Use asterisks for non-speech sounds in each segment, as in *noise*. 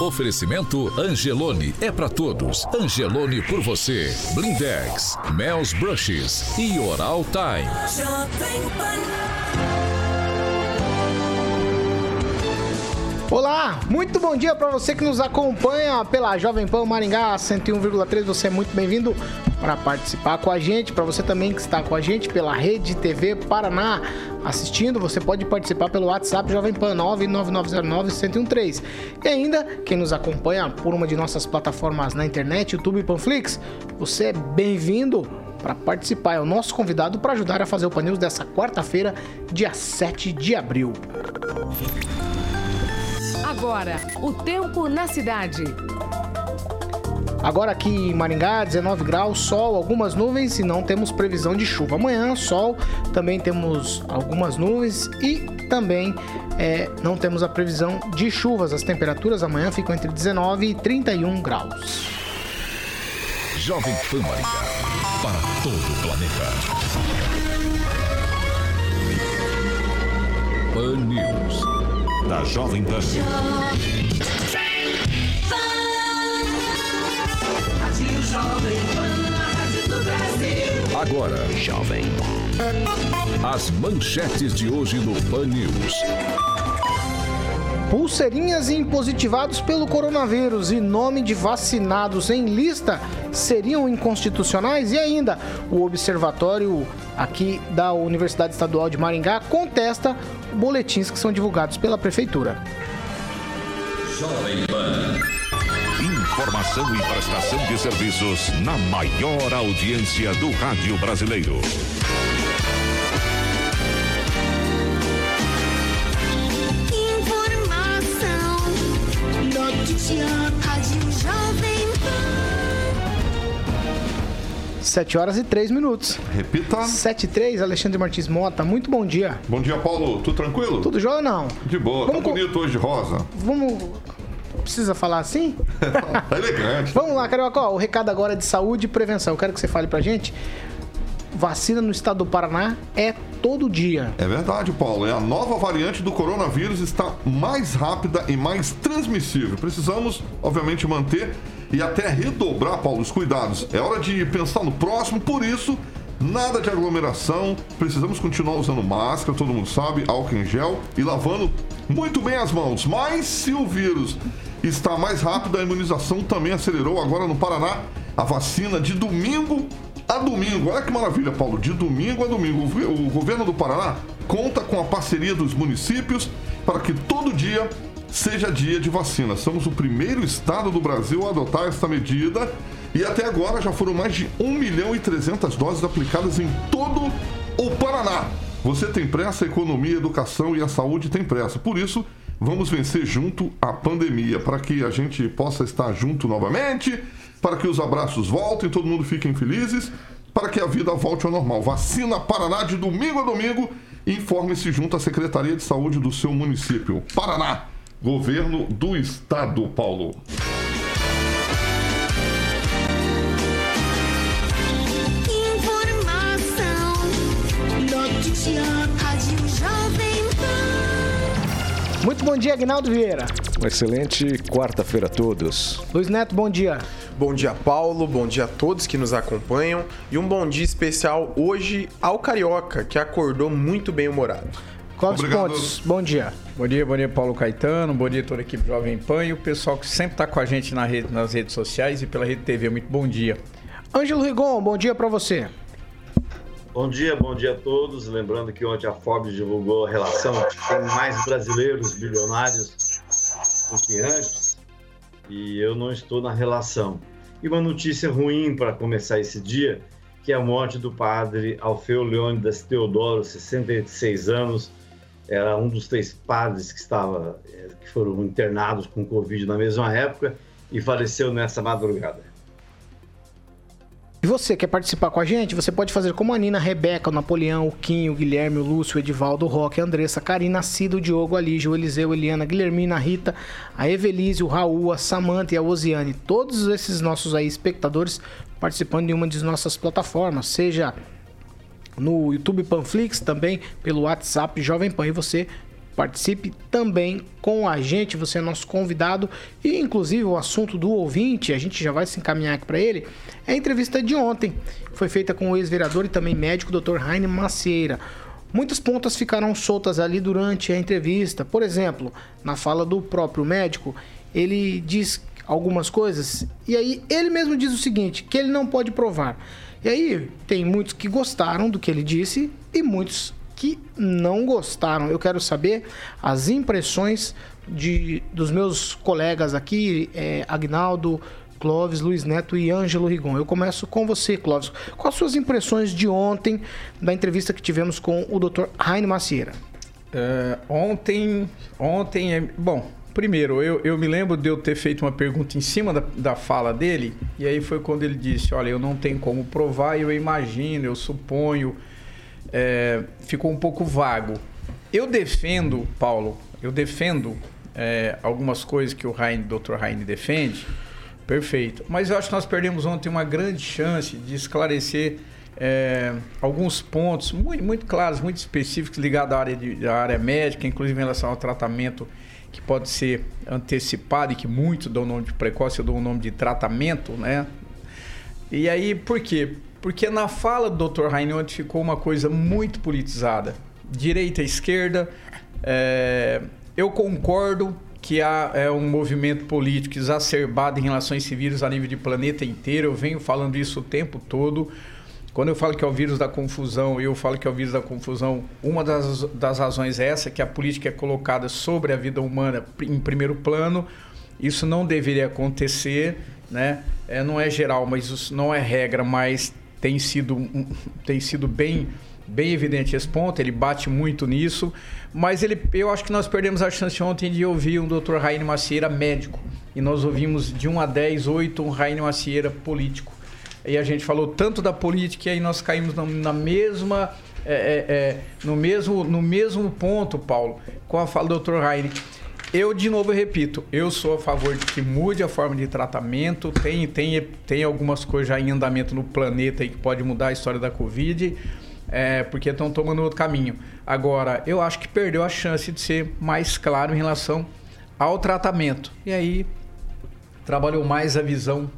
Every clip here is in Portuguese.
Oferecimento Angelone é para todos. Angelone por você. Blindex, Mel's Brushes e Oral Time. Olá, muito bom dia para você que nos acompanha pela Jovem Pan Maringá 101,3. Você é muito bem-vindo para participar com a gente. Para você também que está com a gente pela Rede TV Paraná assistindo, você pode participar pelo WhatsApp Jovem Pan 99909-1013. E ainda, quem nos acompanha por uma de nossas plataformas na internet, YouTube e Panflix, você é bem-vindo para participar. É o nosso convidado para ajudar a fazer o Pan dessa quarta-feira, dia 7 de abril. Agora, o tempo na cidade. Agora aqui em Maringá, 19 graus, sol, algumas nuvens e não temos previsão de chuva. Amanhã, sol, também temos algumas nuvens e também é, não temos a previsão de chuvas. As temperaturas amanhã ficam entre 19 e 31 graus. Jovem Pan Maringá, para todo o planeta. Pan News, da Jovem Pan. Agora, Jovem. As manchetes de hoje no Pan News. Pulseirinhas impositivados pelo coronavírus e nome de vacinados em lista seriam inconstitucionais? E ainda, o observatório aqui da Universidade Estadual de Maringá contesta boletins que são divulgados pela prefeitura. Jovem Pan. Informação e prestação de serviços na maior audiência do rádio brasileiro. 7 horas e 3 minutos. Repita. 7 e 3, Alexandre Martins Mota. Muito bom dia. Bom dia, Paulo. Tudo tranquilo? Tudo jóia ou não? De boa. Vamos tá bonito hoje, rosa. Vamos precisa falar assim? *laughs* tá elegante. Vamos lá, Carioca. Ó, o recado agora é de saúde e prevenção. Eu quero que você fale pra gente. Vacina no estado do Paraná é todo dia. É verdade, Paulo. É a nova variante do coronavírus está mais rápida e mais transmissível. Precisamos, obviamente, manter e até redobrar, Paulo, os cuidados. É hora de pensar no próximo, por isso, nada de aglomeração. Precisamos continuar usando máscara, todo mundo sabe, álcool em gel e lavando muito bem as mãos. Mas se o vírus está mais rápido. A imunização também acelerou agora no Paraná. A vacina de domingo a domingo. Olha que maravilha, Paulo. De domingo a domingo. O governo do Paraná conta com a parceria dos municípios para que todo dia seja dia de vacina. Somos o primeiro estado do Brasil a adotar esta medida e até agora já foram mais de 1 milhão e 300 doses aplicadas em todo o Paraná. Você tem pressa, a economia, a educação e a saúde tem pressa. Por isso, Vamos vencer junto a pandemia para que a gente possa estar junto novamente, para que os abraços voltem, todo mundo fiquem felizes, para que a vida volte ao normal. Vacina Paraná de domingo a domingo. Informe-se junto à Secretaria de Saúde do seu município. Paraná, Governo do Estado, Paulo. Informação, notícia. Muito bom dia, Agnaldo Vieira. Uma excelente quarta-feira a todos. Luiz Neto, bom dia. Bom dia, Paulo. Bom dia a todos que nos acompanham. E um bom dia especial hoje ao Carioca, que acordou muito bem humorado. Clóvis Pontes, bom dia. Bom dia, bom dia, Paulo Caetano. Bom dia, toda a equipe Jovem Pan e o pessoal que sempre está com a gente na rede, nas redes sociais e pela Rede TV. Muito bom dia. Ângelo Rigon, bom dia para você. Bom dia, bom dia a todos. Lembrando que ontem a Forbes divulgou a relação tem mais brasileiros bilionários do que antes e eu não estou na relação. E uma notícia ruim para começar esse dia, que é a morte do padre Alfeu Leônidas Teodoro, 66 anos, era um dos três padres que estava eh, que foram internados com Covid na mesma época e faleceu nessa madrugada. E você quer participar com a gente? Você pode fazer como a Nina, a Rebeca, o Napoleão, o Quinho, o Guilherme, o Lúcio, o Edivaldo, o Roque, a Andressa, a Karina, a Cida, o Diogo, a Lígia, o Eliseu, a Eliana, a Guilhermina, a Rita, a Evelise, o Raul, a Samanta e a Osiane. Todos esses nossos aí espectadores participando de uma de nossas plataformas, seja no YouTube Panflix, também pelo WhatsApp Jovem Pan. E você participe também com a gente, você é nosso convidado. E inclusive o assunto do ouvinte, a gente já vai se encaminhar aqui para ele, é a entrevista de ontem. Foi feita com o ex-vereador e também médico Dr. Raine Macieira. Muitas pontas ficaram soltas ali durante a entrevista. Por exemplo, na fala do próprio médico, ele diz algumas coisas e aí ele mesmo diz o seguinte, que ele não pode provar. E aí tem muitos que gostaram do que ele disse e muitos que não gostaram. Eu quero saber as impressões de, dos meus colegas aqui, é, Agnaldo, Clóvis, Luiz Neto e Ângelo Rigon. Eu começo com você, Clóvis. Quais as suas impressões de ontem, da entrevista que tivemos com o Dr. Raine Macieira? É, ontem, ontem, é, bom, primeiro, eu, eu me lembro de eu ter feito uma pergunta em cima da, da fala dele, e aí foi quando ele disse: Olha, eu não tenho como provar, eu imagino, eu suponho. É, ficou um pouco vago. Eu defendo, Paulo, eu defendo é, algumas coisas que o Heine, Dr. Heine defende, perfeito. Mas eu acho que nós perdemos ontem uma grande chance de esclarecer é, alguns pontos muito, muito claros, muito específicos ligados à área, de, à área médica, inclusive em relação ao tratamento que pode ser antecipado e que muitos dão o nome de precoce, eu dou o nome de tratamento, né? E aí, por quê? Porque na fala do Dr. Reinhold ficou uma coisa muito politizada. Direita esquerda. É, eu concordo que há é, um movimento político exacerbado em relações civis a nível de planeta inteiro. Eu venho falando isso o tempo todo. Quando eu falo que é o vírus da confusão, eu falo que é o vírus da confusão, uma das, das razões é essa, que a política é colocada sobre a vida humana em primeiro plano. Isso não deveria acontecer, né? É, não é geral, mas isso não é regra, mas tem sido, tem sido bem, bem evidente esse ponto, ele bate muito nisso. Mas ele, eu acho que nós perdemos a chance ontem de ouvir um Dr. Raine Macieira médico. E nós ouvimos de 1 a 10, 8 um Raine Macieira político. E a gente falou tanto da política e aí nós caímos na, mesma. É, é, é, no, mesmo, no mesmo ponto, Paulo, com a fala do Dr. Raine. Eu, de novo, repito, eu sou a favor de que mude a forma de tratamento. Tem, tem, tem algumas coisas já em andamento no planeta aí que pode mudar a história da Covid, é, porque estão tomando outro caminho. Agora, eu acho que perdeu a chance de ser mais claro em relação ao tratamento. E aí, trabalhou mais a visão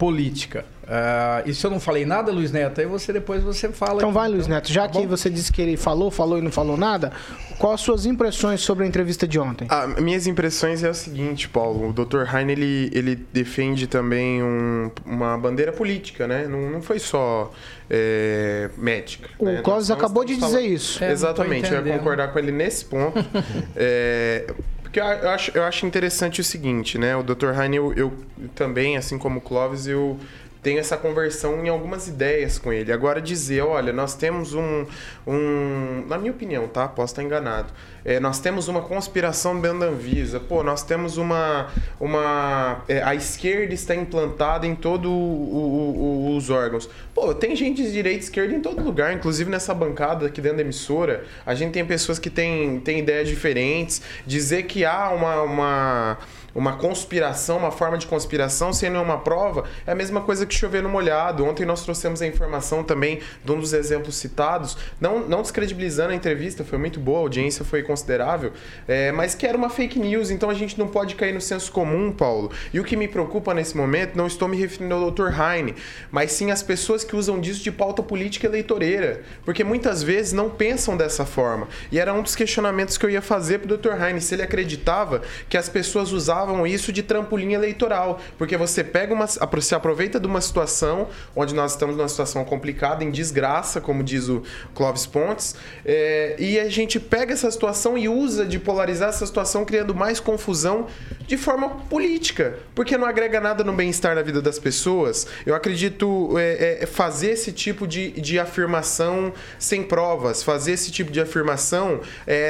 política. Uh, e se eu não falei nada, Luiz Neto, aí você depois você fala. Então aqui, vai, Luiz então. Neto. Já tá que você disse que ele falou, falou e não falou nada, quais as suas impressões sobre a entrevista de ontem? Ah, minhas impressões é o seguinte, Paulo. O Dr. Heine, ele, ele defende também um, uma bandeira política, né? Não, não foi só é, médica. O né? Clóvis acabou de dizer falando... isso. É, Exatamente, eu ia concordar com ele nesse ponto. *laughs* é, porque eu acho, eu acho interessante o seguinte, né? O Dr. Heine, eu, eu também, assim como o Clóvis, eu tenho essa conversão em algumas ideias com ele. Agora dizer, olha, nós temos um, um na minha opinião, tá? Posso estar enganado. É, nós temos uma conspiração dentro da Anvisa. Pô, nós temos uma, uma é, a esquerda está implantada em todos os órgãos. Pô, tem gente de direita e esquerda em todo lugar, inclusive nessa bancada aqui dentro da emissora. A gente tem pessoas que têm, têm ideias diferentes. Dizer que há uma, uma uma conspiração, uma forma de conspiração sem nenhuma prova, é a mesma coisa que chover no molhado. Ontem nós trouxemos a informação também de um dos exemplos citados, não, não descredibilizando a entrevista, foi muito boa, a audiência foi considerável, é, mas que era uma fake news, então a gente não pode cair no senso comum, Paulo. E o que me preocupa nesse momento, não estou me referindo ao Dr. Heine, mas sim as pessoas que usam disso de pauta política eleitoreira, porque muitas vezes não pensam dessa forma. E era um dos questionamentos que eu ia fazer para o Dr. Heine, se ele acreditava que as pessoas usavam usavam isso de trampolim eleitoral, porque você pega uma, se aproveita de uma situação onde nós estamos numa situação complicada, em desgraça, como diz o Clóvis Pontes, é, e a gente pega essa situação e usa de polarizar essa situação, criando mais confusão de forma política, porque não agrega nada no bem-estar na vida das pessoas. Eu acredito é, é, fazer esse tipo de, de afirmação sem provas, fazer esse tipo de afirmação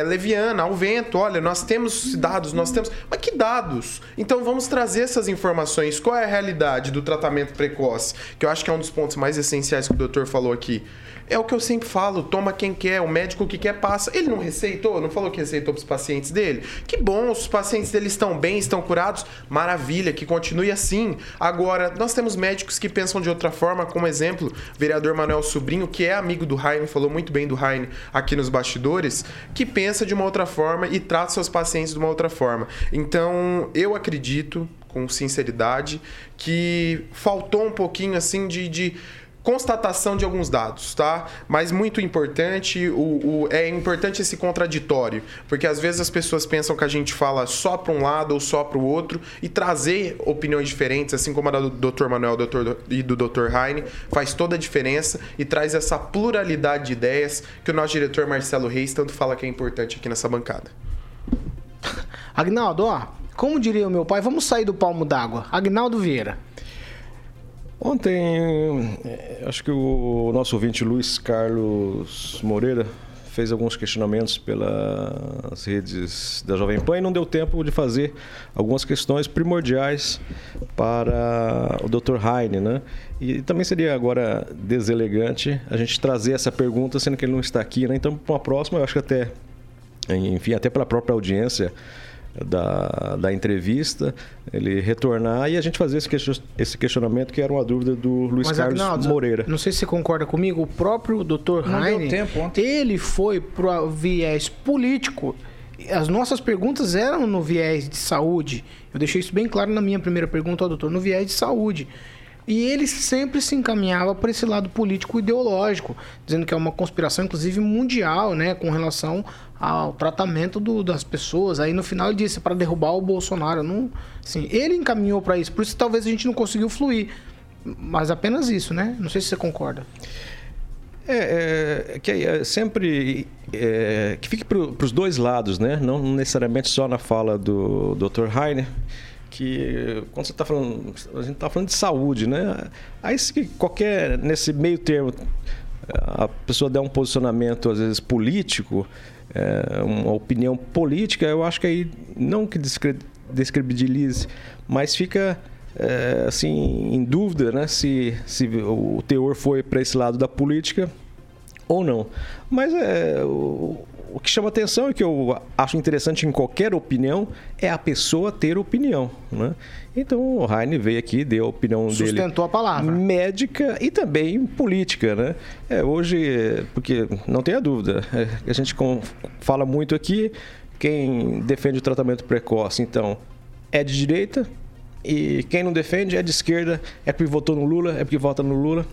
leviana, ao vento. Olha, nós temos dados, nós temos. Mas que dados? Então vamos trazer essas informações. Qual é a realidade do tratamento precoce? Que eu acho que é um dos pontos mais essenciais que o doutor falou aqui. É o que eu sempre falo, toma quem quer, o médico que quer passa. Ele não receitou, não falou que receitou para os pacientes dele? Que bom, os pacientes dele estão bem, estão curados, maravilha, que continue assim. Agora, nós temos médicos que pensam de outra forma, como exemplo, vereador Manuel Sobrinho, que é amigo do Heine, falou muito bem do Heine aqui nos bastidores, que pensa de uma outra forma e trata seus pacientes de uma outra forma. Então, eu acredito, com sinceridade, que faltou um pouquinho assim de, de constatação de alguns dados, tá? Mas muito importante, o, o, é importante esse contraditório, porque às vezes as pessoas pensam que a gente fala só para um lado ou só para o outro e trazer opiniões diferentes, assim como a do Dr. Manuel Dr. e do Dr. Heine, faz toda a diferença e traz essa pluralidade de ideias que o nosso diretor Marcelo Reis tanto fala que é importante aqui nessa bancada. *laughs* Agnaldo, ó, como diria o meu pai, vamos sair do palmo d'água. Agnaldo Vieira. Ontem, eh, acho que o nosso ouvinte Luiz Carlos Moreira fez alguns questionamentos pelas redes da Jovem Pan e não deu tempo de fazer algumas questões primordiais para o Dr. Heine, né? E também seria agora deselegante a gente trazer essa pergunta, sendo que ele não está aqui, né? Então, para uma próxima, eu acho que até, enfim, até pela própria audiência, da, da entrevista, ele retornar e a gente fazer esse, esse questionamento que era uma dúvida do Luiz Mas, Carlos Agnaldo, Moreira. Não sei se você concorda comigo, o próprio Dr. Não Heine, tempo ele foi para o viés político. As nossas perguntas eram no viés de saúde. Eu deixei isso bem claro na minha primeira pergunta ao doutor, no viés de saúde. E ele sempre se encaminhava para esse lado político ideológico, dizendo que é uma conspiração, inclusive mundial, né, com relação ao tratamento do, das pessoas. Aí no final ele disse para derrubar o Bolsonaro. Não, assim, ele encaminhou para isso, por isso talvez a gente não conseguiu fluir. Mas apenas isso, né? Não sei se você concorda. É, é que é sempre é, que fique para os dois lados, né? Não necessariamente só na fala do Dr. Heine, que quando você está falando, a gente está falando de saúde, né? Aí se qualquer nesse meio termo a pessoa der um posicionamento às vezes político, é, uma opinião política, eu acho que aí não que descredibilize, mas fica é, assim em dúvida, né, se, se o teor foi para esse lado da política ou não. Mas é, o, o que chama atenção e que eu acho interessante em qualquer opinião é a pessoa ter opinião. Né? Então o Heine veio aqui, deu a opinião Sustentou dele. Sustentou a palavra. Médica e também política. Né? É, hoje, porque não tenha dúvida, é, a gente fala muito aqui, quem defende o tratamento precoce, então, é de direita, e quem não defende é de esquerda, é porque votou no Lula, é porque vota no Lula.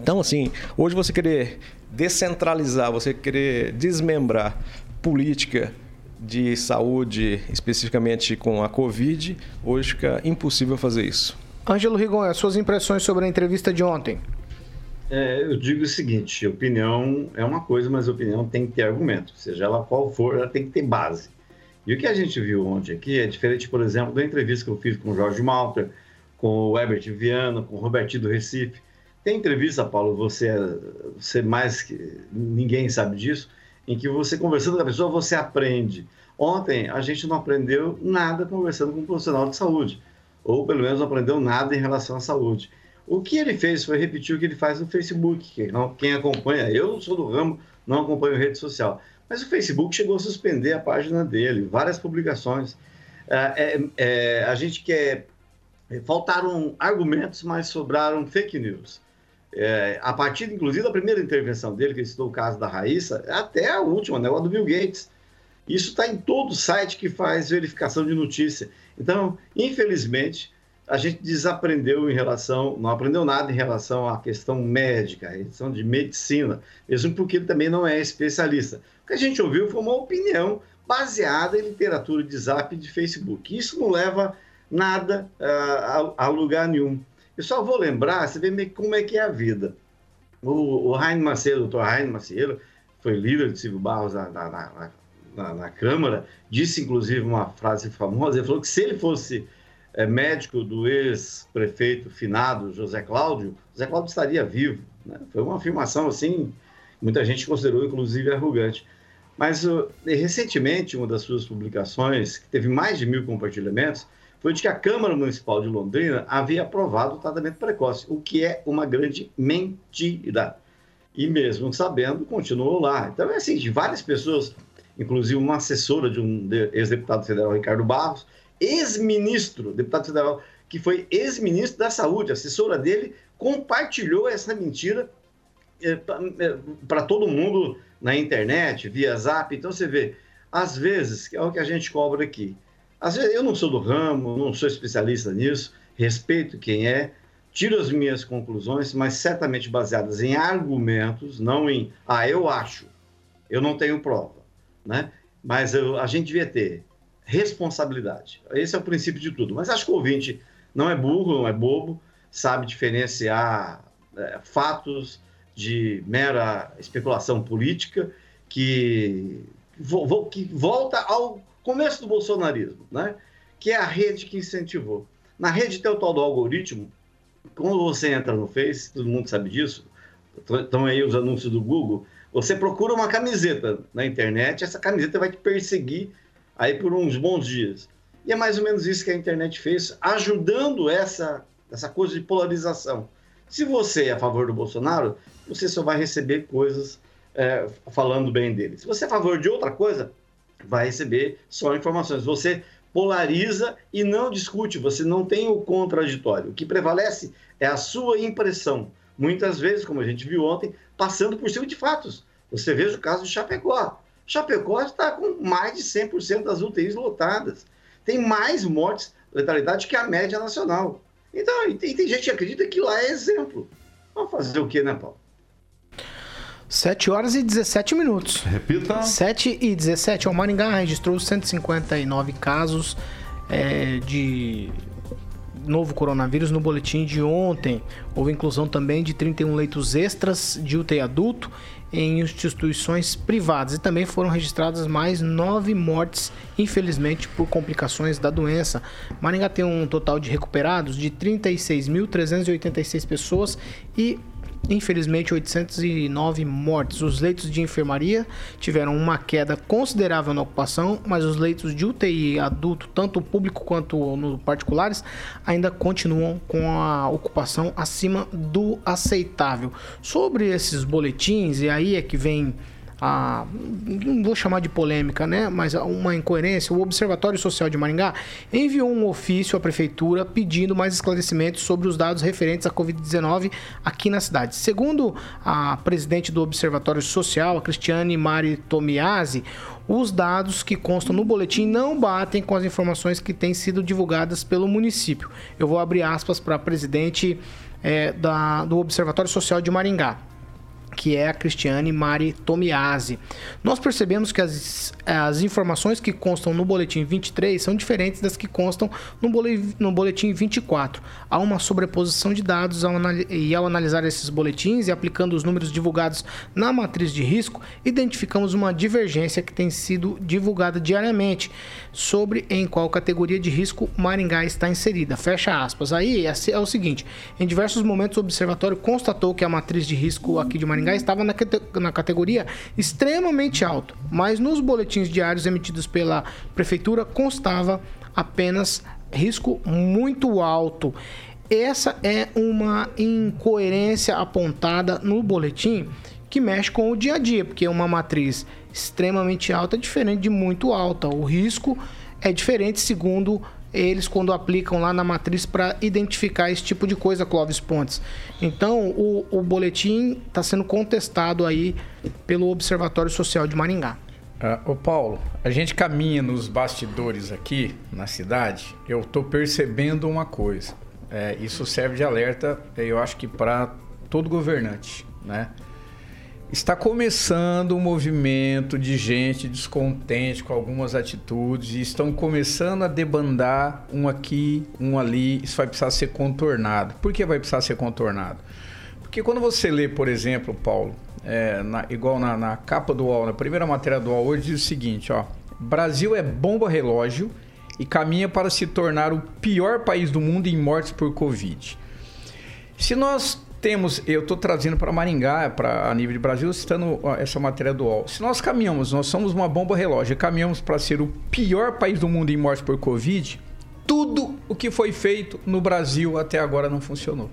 Então, assim, hoje você querer descentralizar, você querer desmembrar política de saúde, especificamente com a Covid, hoje fica impossível fazer isso. Ângelo Rigon, suas impressões sobre a entrevista de ontem? É, eu digo o seguinte: opinião é uma coisa, mas opinião tem que ter argumento, seja ela qual for, ela tem que ter base. E o que a gente viu ontem aqui é diferente, por exemplo, da entrevista que eu fiz com o Jorge Malter, com o Herbert Viana, com o Robertinho do Recife. Tem entrevista, Paulo, você, você mais que ninguém sabe disso, em que você conversando com a pessoa, você aprende. Ontem a gente não aprendeu nada conversando com um profissional de saúde, ou pelo menos não aprendeu nada em relação à saúde. O que ele fez foi repetir o que ele faz no Facebook. Quem acompanha, eu sou do ramo, não acompanho rede social, mas o Facebook chegou a suspender a página dele, várias publicações. É, é, é, a gente quer. Faltaram argumentos, mas sobraram fake news é, a partir, inclusive, da primeira intervenção dele, que ele citou o caso da Raíssa, até a última, né, o do Bill Gates. Isso está em todo site que faz verificação de notícia. Então, infelizmente, a gente desaprendeu em relação, não aprendeu nada em relação à questão médica, à questão de medicina, mesmo porque ele também não é especialista. O que a gente ouviu foi uma opinião, baseada em literatura de Zap e de Facebook. Isso não leva nada uh, a, a, lugar nenhum. Eu só vou lembrar, você vê como é que é a vida. O, o Rainer Macedo, o doutor Rainer Macedo, foi líder de Silvio Barros na, na, na, na, na Câmara, disse inclusive uma frase famosa, ele falou que se ele fosse é, médico do ex-prefeito finado José Cláudio, José Cláudio estaria vivo. Né? Foi uma afirmação assim, muita gente considerou inclusive arrogante. Mas recentemente, uma das suas publicações, que teve mais de mil compartilhamentos, foi de que a Câmara Municipal de Londrina havia aprovado o tratamento precoce, o que é uma grande mentira. E mesmo sabendo, continuou lá. Então é assim, de várias pessoas, inclusive uma assessora de um ex-deputado federal, Ricardo Barros, ex-ministro, deputado federal, que foi ex-ministro da Saúde, assessora dele, compartilhou essa mentira é, para é, todo mundo na internet, via zap. Então você vê, às vezes, é o que a gente cobra aqui. Às vezes eu não sou do ramo, não sou especialista nisso, respeito quem é, tiro as minhas conclusões, mas certamente baseadas em argumentos, não em, ah, eu acho, eu não tenho prova, né? Mas eu, a gente devia ter responsabilidade. Esse é o princípio de tudo. Mas acho que o ouvinte não é burro, não é bobo, sabe diferenciar é, fatos de mera especulação política que, que volta ao começo do bolsonarismo, né? que é a rede que incentivou. Na rede tem o tal do algoritmo, quando você entra no Face, todo mundo sabe disso, estão aí os anúncios do Google, você procura uma camiseta na internet, essa camiseta vai te perseguir aí por uns bons dias. E é mais ou menos isso que a internet fez, ajudando essa, essa coisa de polarização. Se você é a favor do Bolsonaro, você só vai receber coisas é, falando bem dele. Se você é a favor de outra coisa, vai receber só informações. Você polariza e não discute, você não tem o contraditório. O que prevalece é a sua impressão. Muitas vezes, como a gente viu ontem, passando por cima de fatos. Você veja o caso de Chapecó. Chapecó está com mais de 100% das UTIs lotadas. Tem mais mortes, letalidade, que a média nacional. Então, e tem, gente que acredita que lá é exemplo. Vamos fazer o que, né, Paulo? 7 horas e 17 minutos. Repita. 7 e 17. O Maringá registrou 159 casos é, de novo coronavírus no boletim de ontem. Houve inclusão também de 31 leitos extras de UTI adulto em instituições privadas e também foram registradas mais nove mortes, infelizmente, por complicações da doença. Maringá tem um total de recuperados de 36.386 pessoas e Infelizmente, 809 mortes. Os leitos de enfermaria tiveram uma queda considerável na ocupação, mas os leitos de UTI adulto, tanto público quanto no particulares, ainda continuam com a ocupação acima do aceitável. Sobre esses boletins, e aí é que vem a, não vou chamar de polêmica, né, mas uma incoerência, o Observatório Social de Maringá enviou um ofício à prefeitura pedindo mais esclarecimentos sobre os dados referentes à Covid-19 aqui na cidade. Segundo a presidente do Observatório Social, a Cristiane Mari Tomiasi, os dados que constam no boletim não batem com as informações que têm sido divulgadas pelo município. Eu vou abrir aspas para a presidente é, da, do Observatório Social de Maringá que é a Cristiane Mari Tomiasi. Nós percebemos que as, as informações que constam no boletim 23 são diferentes das que constam no, bole, no boletim 24. Há uma sobreposição de dados ao, e ao analisar esses boletins e aplicando os números divulgados na matriz de risco, identificamos uma divergência que tem sido divulgada diariamente sobre em qual categoria de risco Maringá está inserida. Fecha aspas. Aí é, é o seguinte: em diversos momentos o observatório constatou que a matriz de risco aqui de Maringá Maringá estava na, na categoria extremamente alto, mas nos boletins diários emitidos pela prefeitura constava apenas risco muito alto. Essa é uma incoerência apontada no boletim que mexe com o dia a dia, porque uma matriz extremamente alta é diferente de muito alta. O risco é diferente segundo eles quando aplicam lá na matriz para identificar esse tipo de coisa, Clóvis Pontes. Então, o, o boletim está sendo contestado aí pelo Observatório Social de Maringá. Uh, ô Paulo, a gente caminha nos bastidores aqui na cidade, eu estou percebendo uma coisa. É, isso serve de alerta, eu acho que para todo governante, né? Está começando um movimento de gente descontente com algumas atitudes e estão começando a debandar um aqui, um ali. Isso vai precisar ser contornado. Por que vai precisar ser contornado? Porque quando você lê, por exemplo, Paulo, é, na, igual na, na, capa do UOL, na primeira matéria do UOL, hoje diz o seguinte, ó. Brasil é bomba relógio e caminha para se tornar o pior país do mundo em mortes por Covid. Se nós temos, eu estou trazendo para Maringá, para a nível de Brasil, citando essa matéria do UOL. Se nós caminhamos, nós somos uma bomba relógio, caminhamos para ser o pior país do mundo em mortes por Covid, tudo o que foi feito no Brasil até agora não funcionou.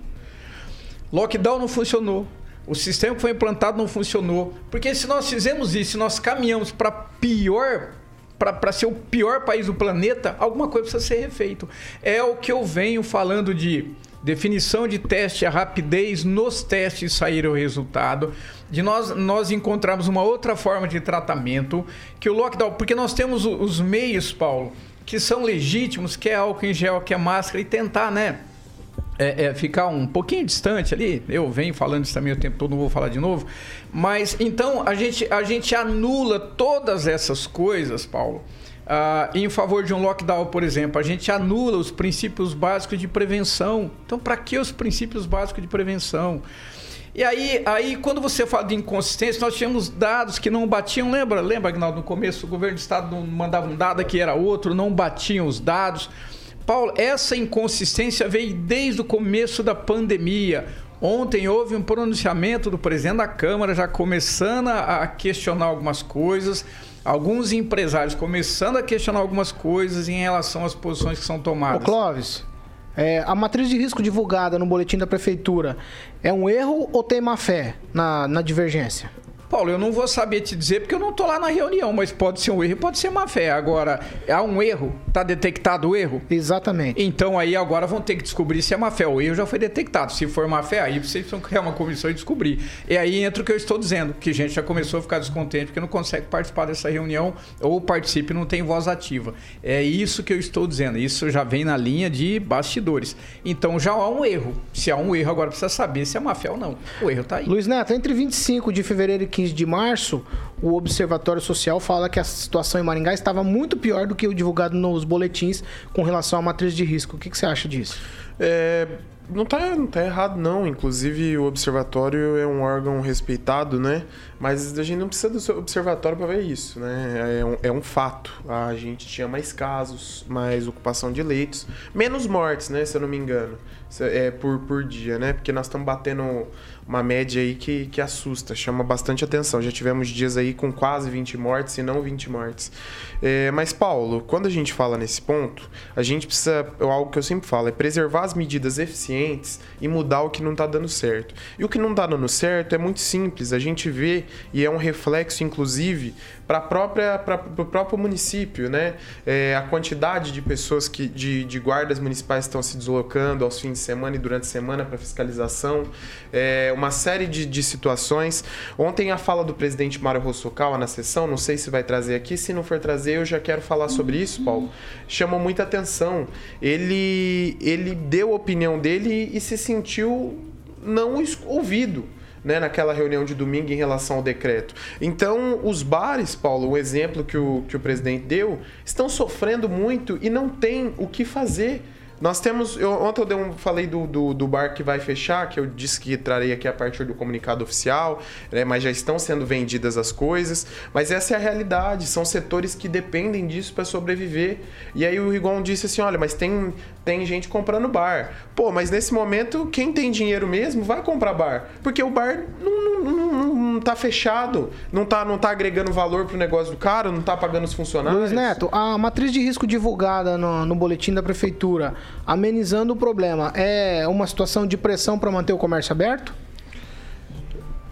Lockdown não funcionou, o sistema que foi implantado não funcionou, porque se nós fizemos isso, se nós caminhamos para pior para ser o pior país do planeta, alguma coisa precisa ser refeito. É o que eu venho falando de definição de teste, a rapidez nos testes sair o resultado, de nós, nós encontrarmos uma outra forma de tratamento, que o lockdown, porque nós temos os meios, Paulo, que são legítimos, que é álcool em gel, que é máscara, e tentar, né? É, é, ficar um pouquinho distante ali, eu venho falando isso também o tempo todo, não vou falar de novo, mas então a gente, a gente anula todas essas coisas, Paulo, Uh, em favor de um lockdown, por exemplo, a gente anula os princípios básicos de prevenção. Então, para que os princípios básicos de prevenção? E aí, aí, quando você fala de inconsistência, nós tínhamos dados que não batiam. Lembra, lembra, Agnaldo, no começo o governo do estado não mandava um dado que era outro, não batiam os dados. Paulo, essa inconsistência veio desde o começo da pandemia. Ontem houve um pronunciamento do presidente da Câmara já começando a questionar algumas coisas alguns empresários começando a questionar algumas coisas em relação às posições que são tomadas. Ô Clóvis, é, a matriz de risco divulgada no boletim da prefeitura é um erro ou tem má fé na, na divergência? Paulo, eu não vou saber te dizer porque eu não estou lá na reunião, mas pode ser um erro, pode ser má fé. Agora, há um erro? Está detectado o erro? Exatamente. Então aí agora vão ter que descobrir se é má fé. O erro já foi detectado. Se for má fé, aí vocês precisam criar uma comissão e descobrir. E aí entra o que eu estou dizendo, que a gente já começou a ficar descontente porque não consegue participar dessa reunião ou participe e não tem voz ativa. É isso que eu estou dizendo. Isso já vem na linha de bastidores. Então já há um erro. Se há um erro, agora precisa saber se é má fé ou não. O erro está aí. Luiz Neto, entre 25 de fevereiro e 15 de março, o Observatório Social fala que a situação em Maringá estava muito pior do que o divulgado nos boletins com relação à matriz de risco. O que, que você acha disso? É, não está não tá errado, não. Inclusive, o observatório é um órgão respeitado, né? Mas a gente não precisa do observatório para ver isso, né? É um, é um, fato. A gente tinha mais casos, mais ocupação de leitos, menos mortes, né? Se eu não me engano. É por, por dia, né? Porque nós estamos batendo uma média aí que, que assusta, chama bastante atenção. Já tivemos dias aí com quase 20 mortes e não 20 mortes. É, mas, Paulo, quando a gente fala nesse ponto, a gente precisa, algo que eu sempre falo, é preservar as medidas eficientes e mudar o que não está dando certo. E o que não está dando certo é muito simples, a gente vê, e é um reflexo, inclusive, para o próprio município, né? É, a quantidade de pessoas que de, de guardas municipais estão se deslocando aos fins de semana e durante a semana para fiscalização, é, uma série de, de situações. Ontem a fala do presidente Mário Rossokawa na sessão, não sei se vai trazer aqui, se não for trazer eu já quero falar sobre isso, Paulo. Chamou muita atenção. Ele ele deu a opinião dele e se sentiu não ouvido né, naquela reunião de domingo em relação ao decreto. Então, os bares, Paulo, o exemplo que o, que o presidente deu, estão sofrendo muito e não tem o que fazer. Nós temos. Eu, ontem eu dei um, falei do, do, do, bar que vai fechar, que eu disse que trarei aqui a partir do comunicado oficial, né, mas já estão sendo vendidas as coisas. Mas essa é a realidade. São setores que dependem disso para sobreviver. E aí o Rigon disse assim: olha, mas tem, tem gente comprando bar. Pô, mas nesse momento, quem tem dinheiro mesmo vai comprar bar. Porque o bar não, não, não, não tá fechado, não tá, não tá agregando valor pro negócio do cara, não tá pagando os funcionários. Luiz Neto, a matriz de risco divulgada no, no boletim da prefeitura amenizando o problema. É uma situação de pressão para manter o comércio aberto?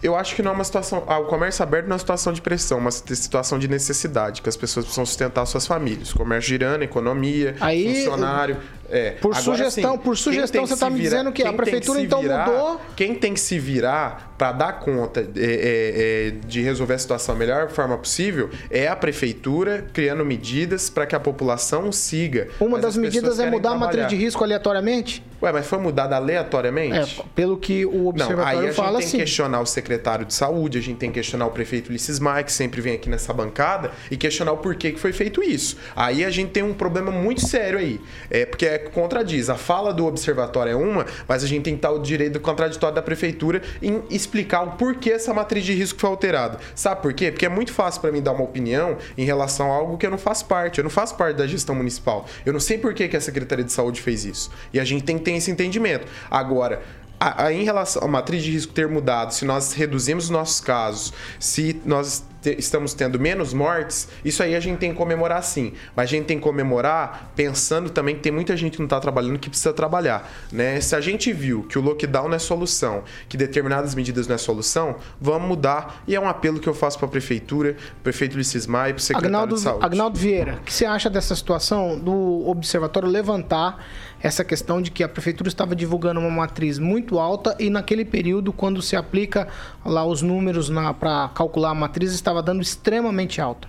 Eu acho que não é uma situação. Ah, o comércio aberto não é uma situação de pressão, uma situação de necessidade, que as pessoas precisam sustentar suas famílias. Comércio girando, economia, Aí, funcionário. É. Por Agora, sugestão, assim, por sugestão, você está me dizendo que a prefeitura então virar, mudou. Quem tem que se virar para dar conta é, é, é, de resolver a situação da melhor forma possível é a prefeitura criando medidas para que a população siga. Uma Mas das medidas é mudar trabalhar. a matriz de risco aleatoriamente? Ué, mas foi mudada aleatoriamente? É, pelo que o Não, observatório aí a gente fala tem assim. que questionar o secretário de saúde, a gente tem que questionar o prefeito Ulisses Maia, que sempre vem aqui nessa bancada, e questionar o porquê que foi feito isso. Aí a gente tem um problema muito sério aí. É porque é, contradiz. A fala do observatório é uma, mas a gente tem que estar o direito contraditório da prefeitura em explicar o porquê essa matriz de risco foi alterada. Sabe por quê? Porque é muito fácil para mim dar uma opinião em relação a algo que eu não faço parte. Eu não faço parte da gestão municipal. Eu não sei por que, que a Secretaria de Saúde fez isso. E a gente tem que ter esse entendimento. Agora, a- a- em relação à matriz de risco ter mudado, se nós reduzimos os nossos casos, se nós te- estamos tendo menos mortes, isso aí a gente tem que comemorar sim. Mas a gente tem que comemorar pensando também que tem muita gente que não está trabalhando que precisa trabalhar. Né? Se a gente viu que o lockdown não é solução, que determinadas medidas não é solução, vamos mudar. E é um apelo que eu faço para a prefeitura, prefeito Maia e para o secretário Agnaldo, de saúde. Agnaldo Vieira, o que você acha dessa situação do observatório levantar essa questão de que a prefeitura estava divulgando uma matriz muito alta e naquele período, quando se aplica lá os números para calcular a matriz, estava dando extremamente alta?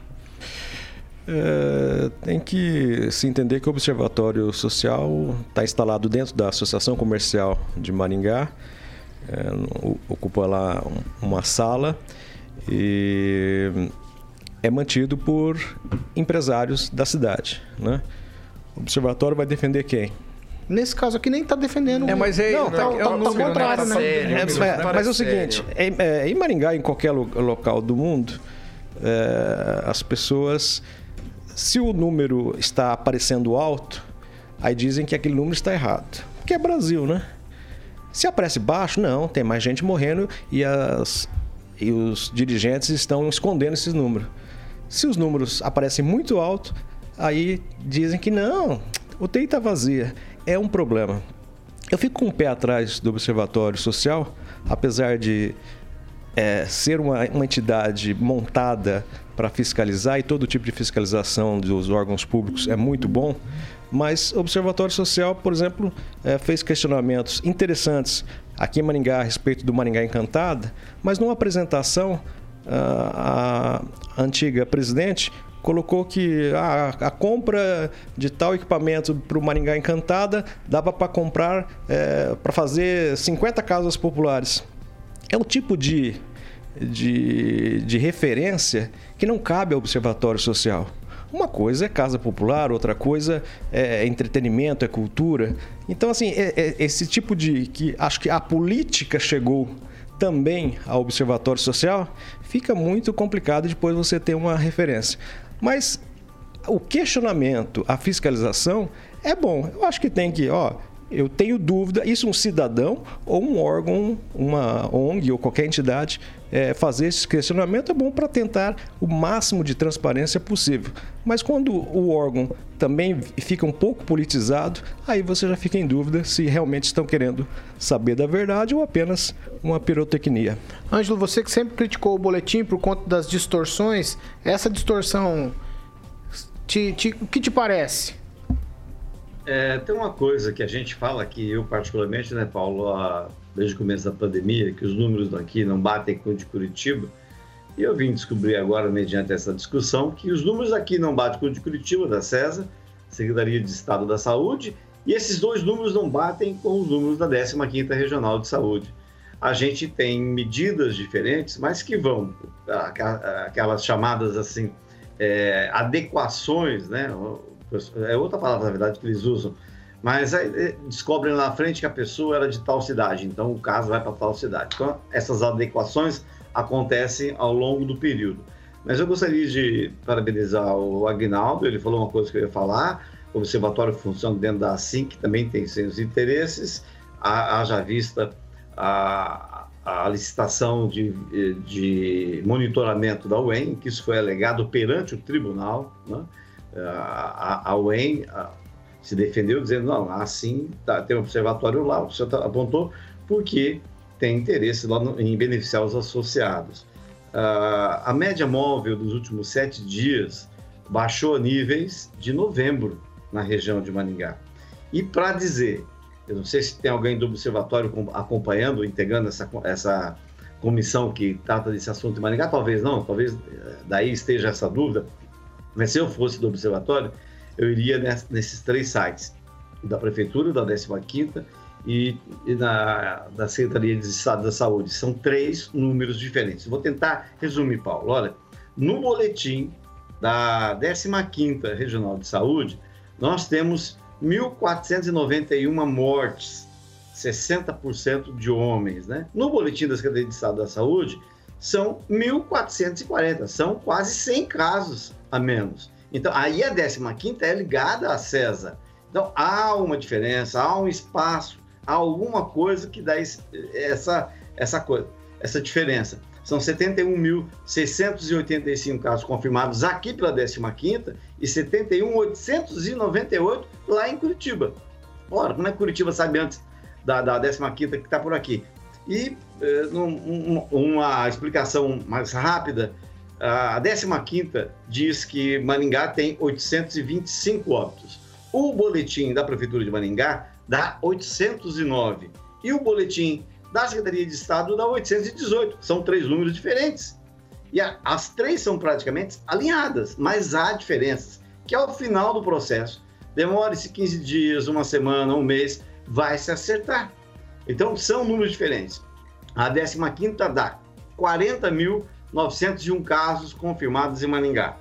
É, tem que se entender que o Observatório Social está instalado dentro da Associação Comercial de Maringá, é, ocupa lá um- uma sala e é mantido por empresários da cidade. Né? O Observatório vai defender quem? Nesse caso aqui nem está defendendo. É, mas é, não, tá- tá, é tá, tá contrário, né? É, mas, é o seguinte, em, é, em Maringá, em qualquer lo- local do mundo, é, as pessoas, se o número está aparecendo alto, aí dizem que aquele número está errado. Porque é Brasil, né? Se aparece baixo, não, tem mais gente morrendo e, as, e os dirigentes estão escondendo esses números. Se os números aparecem muito alto, aí dizem que não, o UTI está vazia. É um problema. Eu fico com o pé atrás do Observatório Social, apesar de é, ser uma, uma entidade montada para fiscalizar e todo tipo de fiscalização dos órgãos públicos é muito bom, mas o Observatório Social, por exemplo, é, fez questionamentos interessantes aqui em Maringá a respeito do Maringá Encantada, mas numa apresentação ah, a antiga presidente colocou que a, a compra de tal equipamento para o Maringá Encantada dava para comprar para fazer 50 casas populares. É um tipo de, de, de referência que não cabe ao observatório social. Uma coisa é casa popular, outra coisa é entretenimento, é cultura. Então, assim, é- é esse tipo de. que acho que a política chegou também ao observatório social, fica muito complicado depois você ter uma referência. Mas o questionamento, a fiscalização é bom. Eu acho que tem que, ó, eu tenho dúvida, isso um cidadão ou um órgão, uma ONG ou qualquer entidade é, fazer esse questionamento é bom para tentar o máximo de transparência possível. Mas quando o órgão também fica um pouco politizado, aí você já fica em dúvida se realmente estão querendo saber da verdade ou apenas uma pirotecnia. Ângelo, você que sempre criticou o boletim por conta das distorções, essa distorção, te, te- o que te parece? É, tem uma coisa que a gente fala aqui, eu particularmente, né, Paulo, a- desde o começo da pandemia, que os números daqui não batem com o de Curitiba. E eu vim descobrir agora, mediante essa discussão, que os números aqui não batem com o de Curitiba, da CESA, Secretaria de Estado da Saúde, e esses dois números não batem com os números da 15ª Regional de Saúde. A gente tem medidas diferentes, mas que vão, aquelas chamadas assim, é, adequações, né? É outra palavra, na verdade, que eles usam. Mas aí, eh, descobrem lá na frente que a pessoa era de tal cidade, então o caso vai para tal cidade. Então, essas adequações acontecem ao longo do período. Mas eu gostaria de parabenizar o Agnaldo, ele falou uma coisa que eu ia falar, o observatório funciona dentro da que também tem seus interesses, Ha- haja vista a, a licitação de, de monitoramento da UEM, que isso foi alegado perante o tribunal, né? A, a, UEM se defendeu dizendo, não, assim tá, tem um observatório lá, o senhor tá- apontou, porque tem interesse lá no- em beneficiar os associados. Ah, a média móvel dos últimos sete dias baixou a níveis de novembro na região de Maringá. E para dizer, eu não sei se tem alguém do observatório com- acompanhando, integrando essa, essa comissão que trata desse assunto em Maringá, talvez não, talvez eh, daí esteja essa dúvida, mas se eu fosse do observatório, eu iria nes- nesses três sites. da Prefeitura, da 15ª e, e na, da Secretaria de Estado da Saúde. São três números diferentes. Vou tentar resumir, Paulo. Olha, no boletim da 15ª Regional de Saúde, nós temos 1.491 mortes, 60% de homens, né? No boletim da Secretaria de Estado da Saúde, são 1.440, são quase 100 casos a menos. Então, aí a 15ª é ligada à CESA. Então, há uma diferença, há um espaço, há alguma coisa que dá essa, essa coisa, essa diferença. São 71.685 casos confirmados aqui pela 15ª e 71.898 lá em Curitiba. Ora, como é que Curitiba sabe antes da, da 15ª que está por aqui? E eh, um, uma explicação mais rápida, a 15ª diz que Maringá tem 825 óbitos. O boletim da Prefeitura de Maringá dá 809. E o boletim da Secretaria de Estado dá 818. São três números diferentes. E a, as três são praticamente alinhadas, mas há diferenças, que ao final do processo, demore-se 15 dias, uma semana, um mês, vai se acertar. Então, são números diferentes. A 15ª dá 40.901 casos confirmados em Maningá.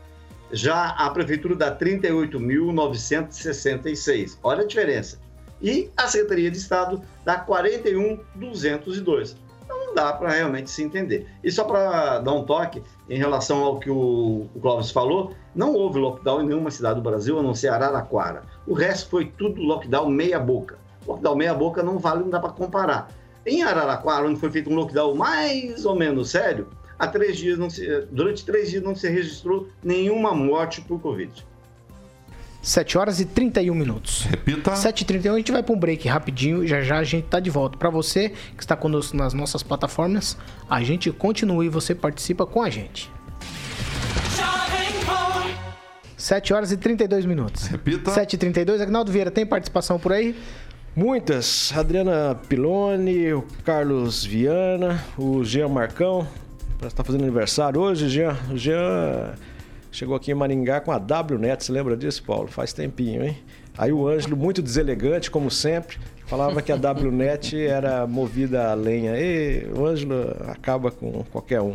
Já a Prefeitura dá 38.966. Olha a diferença e a Secretaria de Estado dá 41,202. Então não dá para realmente se entender. E só para dar um toque em relação ao que o, o Clóvis falou, não houve lockdown em nenhuma cidade do Brasil, a não ser Araraquara. O resto foi tudo lockdown meia boca. Lockdown meia boca não vale, não dá para comparar. Em Araraquara, onde foi feito um lockdown mais ou menos sério, há três dias não se, durante três dias não se registrou nenhuma morte por Covid. 7 horas e 31 minutos. Repita. 7h31, a gente vai para um break rapidinho. Já já a gente tá de volta. Para você que está conosco nas nossas plataformas, a gente continua e você participa com a gente. 7 horas e 32 minutos. Repita. 7h32. Agnaldo Vieira, tem participação por aí? Muitas. Adriana Piloni, o Carlos Viana, o Jean Marcão. Está fazendo aniversário hoje, Jean. Jean Chegou aqui em Maringá com a WNet, você lembra disso, Paulo? Faz tempinho, hein? Aí o Ângelo, muito deselegante, como sempre, falava que a WNet era movida a lenha. E o Ângelo acaba com qualquer um.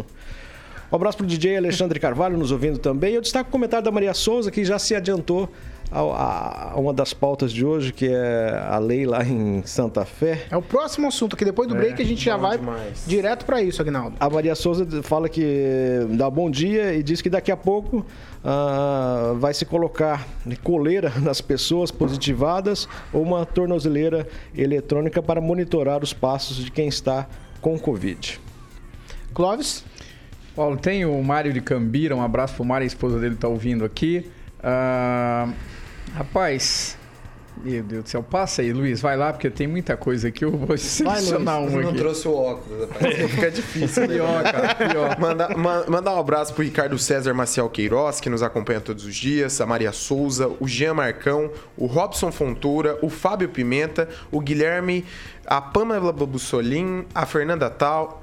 Um abraço para o DJ Alexandre Carvalho nos ouvindo também. Eu destaco o comentário da Maria Souza, que já se adiantou a, a, uma das pautas de hoje, que é a lei lá em Santa Fé. É o próximo assunto, que depois do break a gente já vai demais. direto para isso, Agnaldo. A Maria Souza fala que dá bom dia e diz que daqui a pouco uh, vai se colocar coleira *laughs* nas pessoas positivadas ou uma tornozeleira eletrônica para monitorar os passos de quem está com Covid. Clóvis? Paulo, tem o Mário de Cambira, um abraço pro Mário, a esposa dele está ouvindo aqui. Uh, Rapaz, meu Deus do céu, passa aí, Luiz, vai lá, porque tem muita coisa aqui. Eu vou *laughs* selecionar um aqui. não trouxe o óculos, rapaz. *laughs* Fica difícil. pior, cara, pior. *laughs* Manda, manda um abraço pro Ricardo César Maciel Queiroz, que nos acompanha todos os dias, a Maria Souza, o Jean Marcão, o Robson Fontoura, o Fábio Pimenta, o Guilherme, a Pamela Bussolin, a Fernanda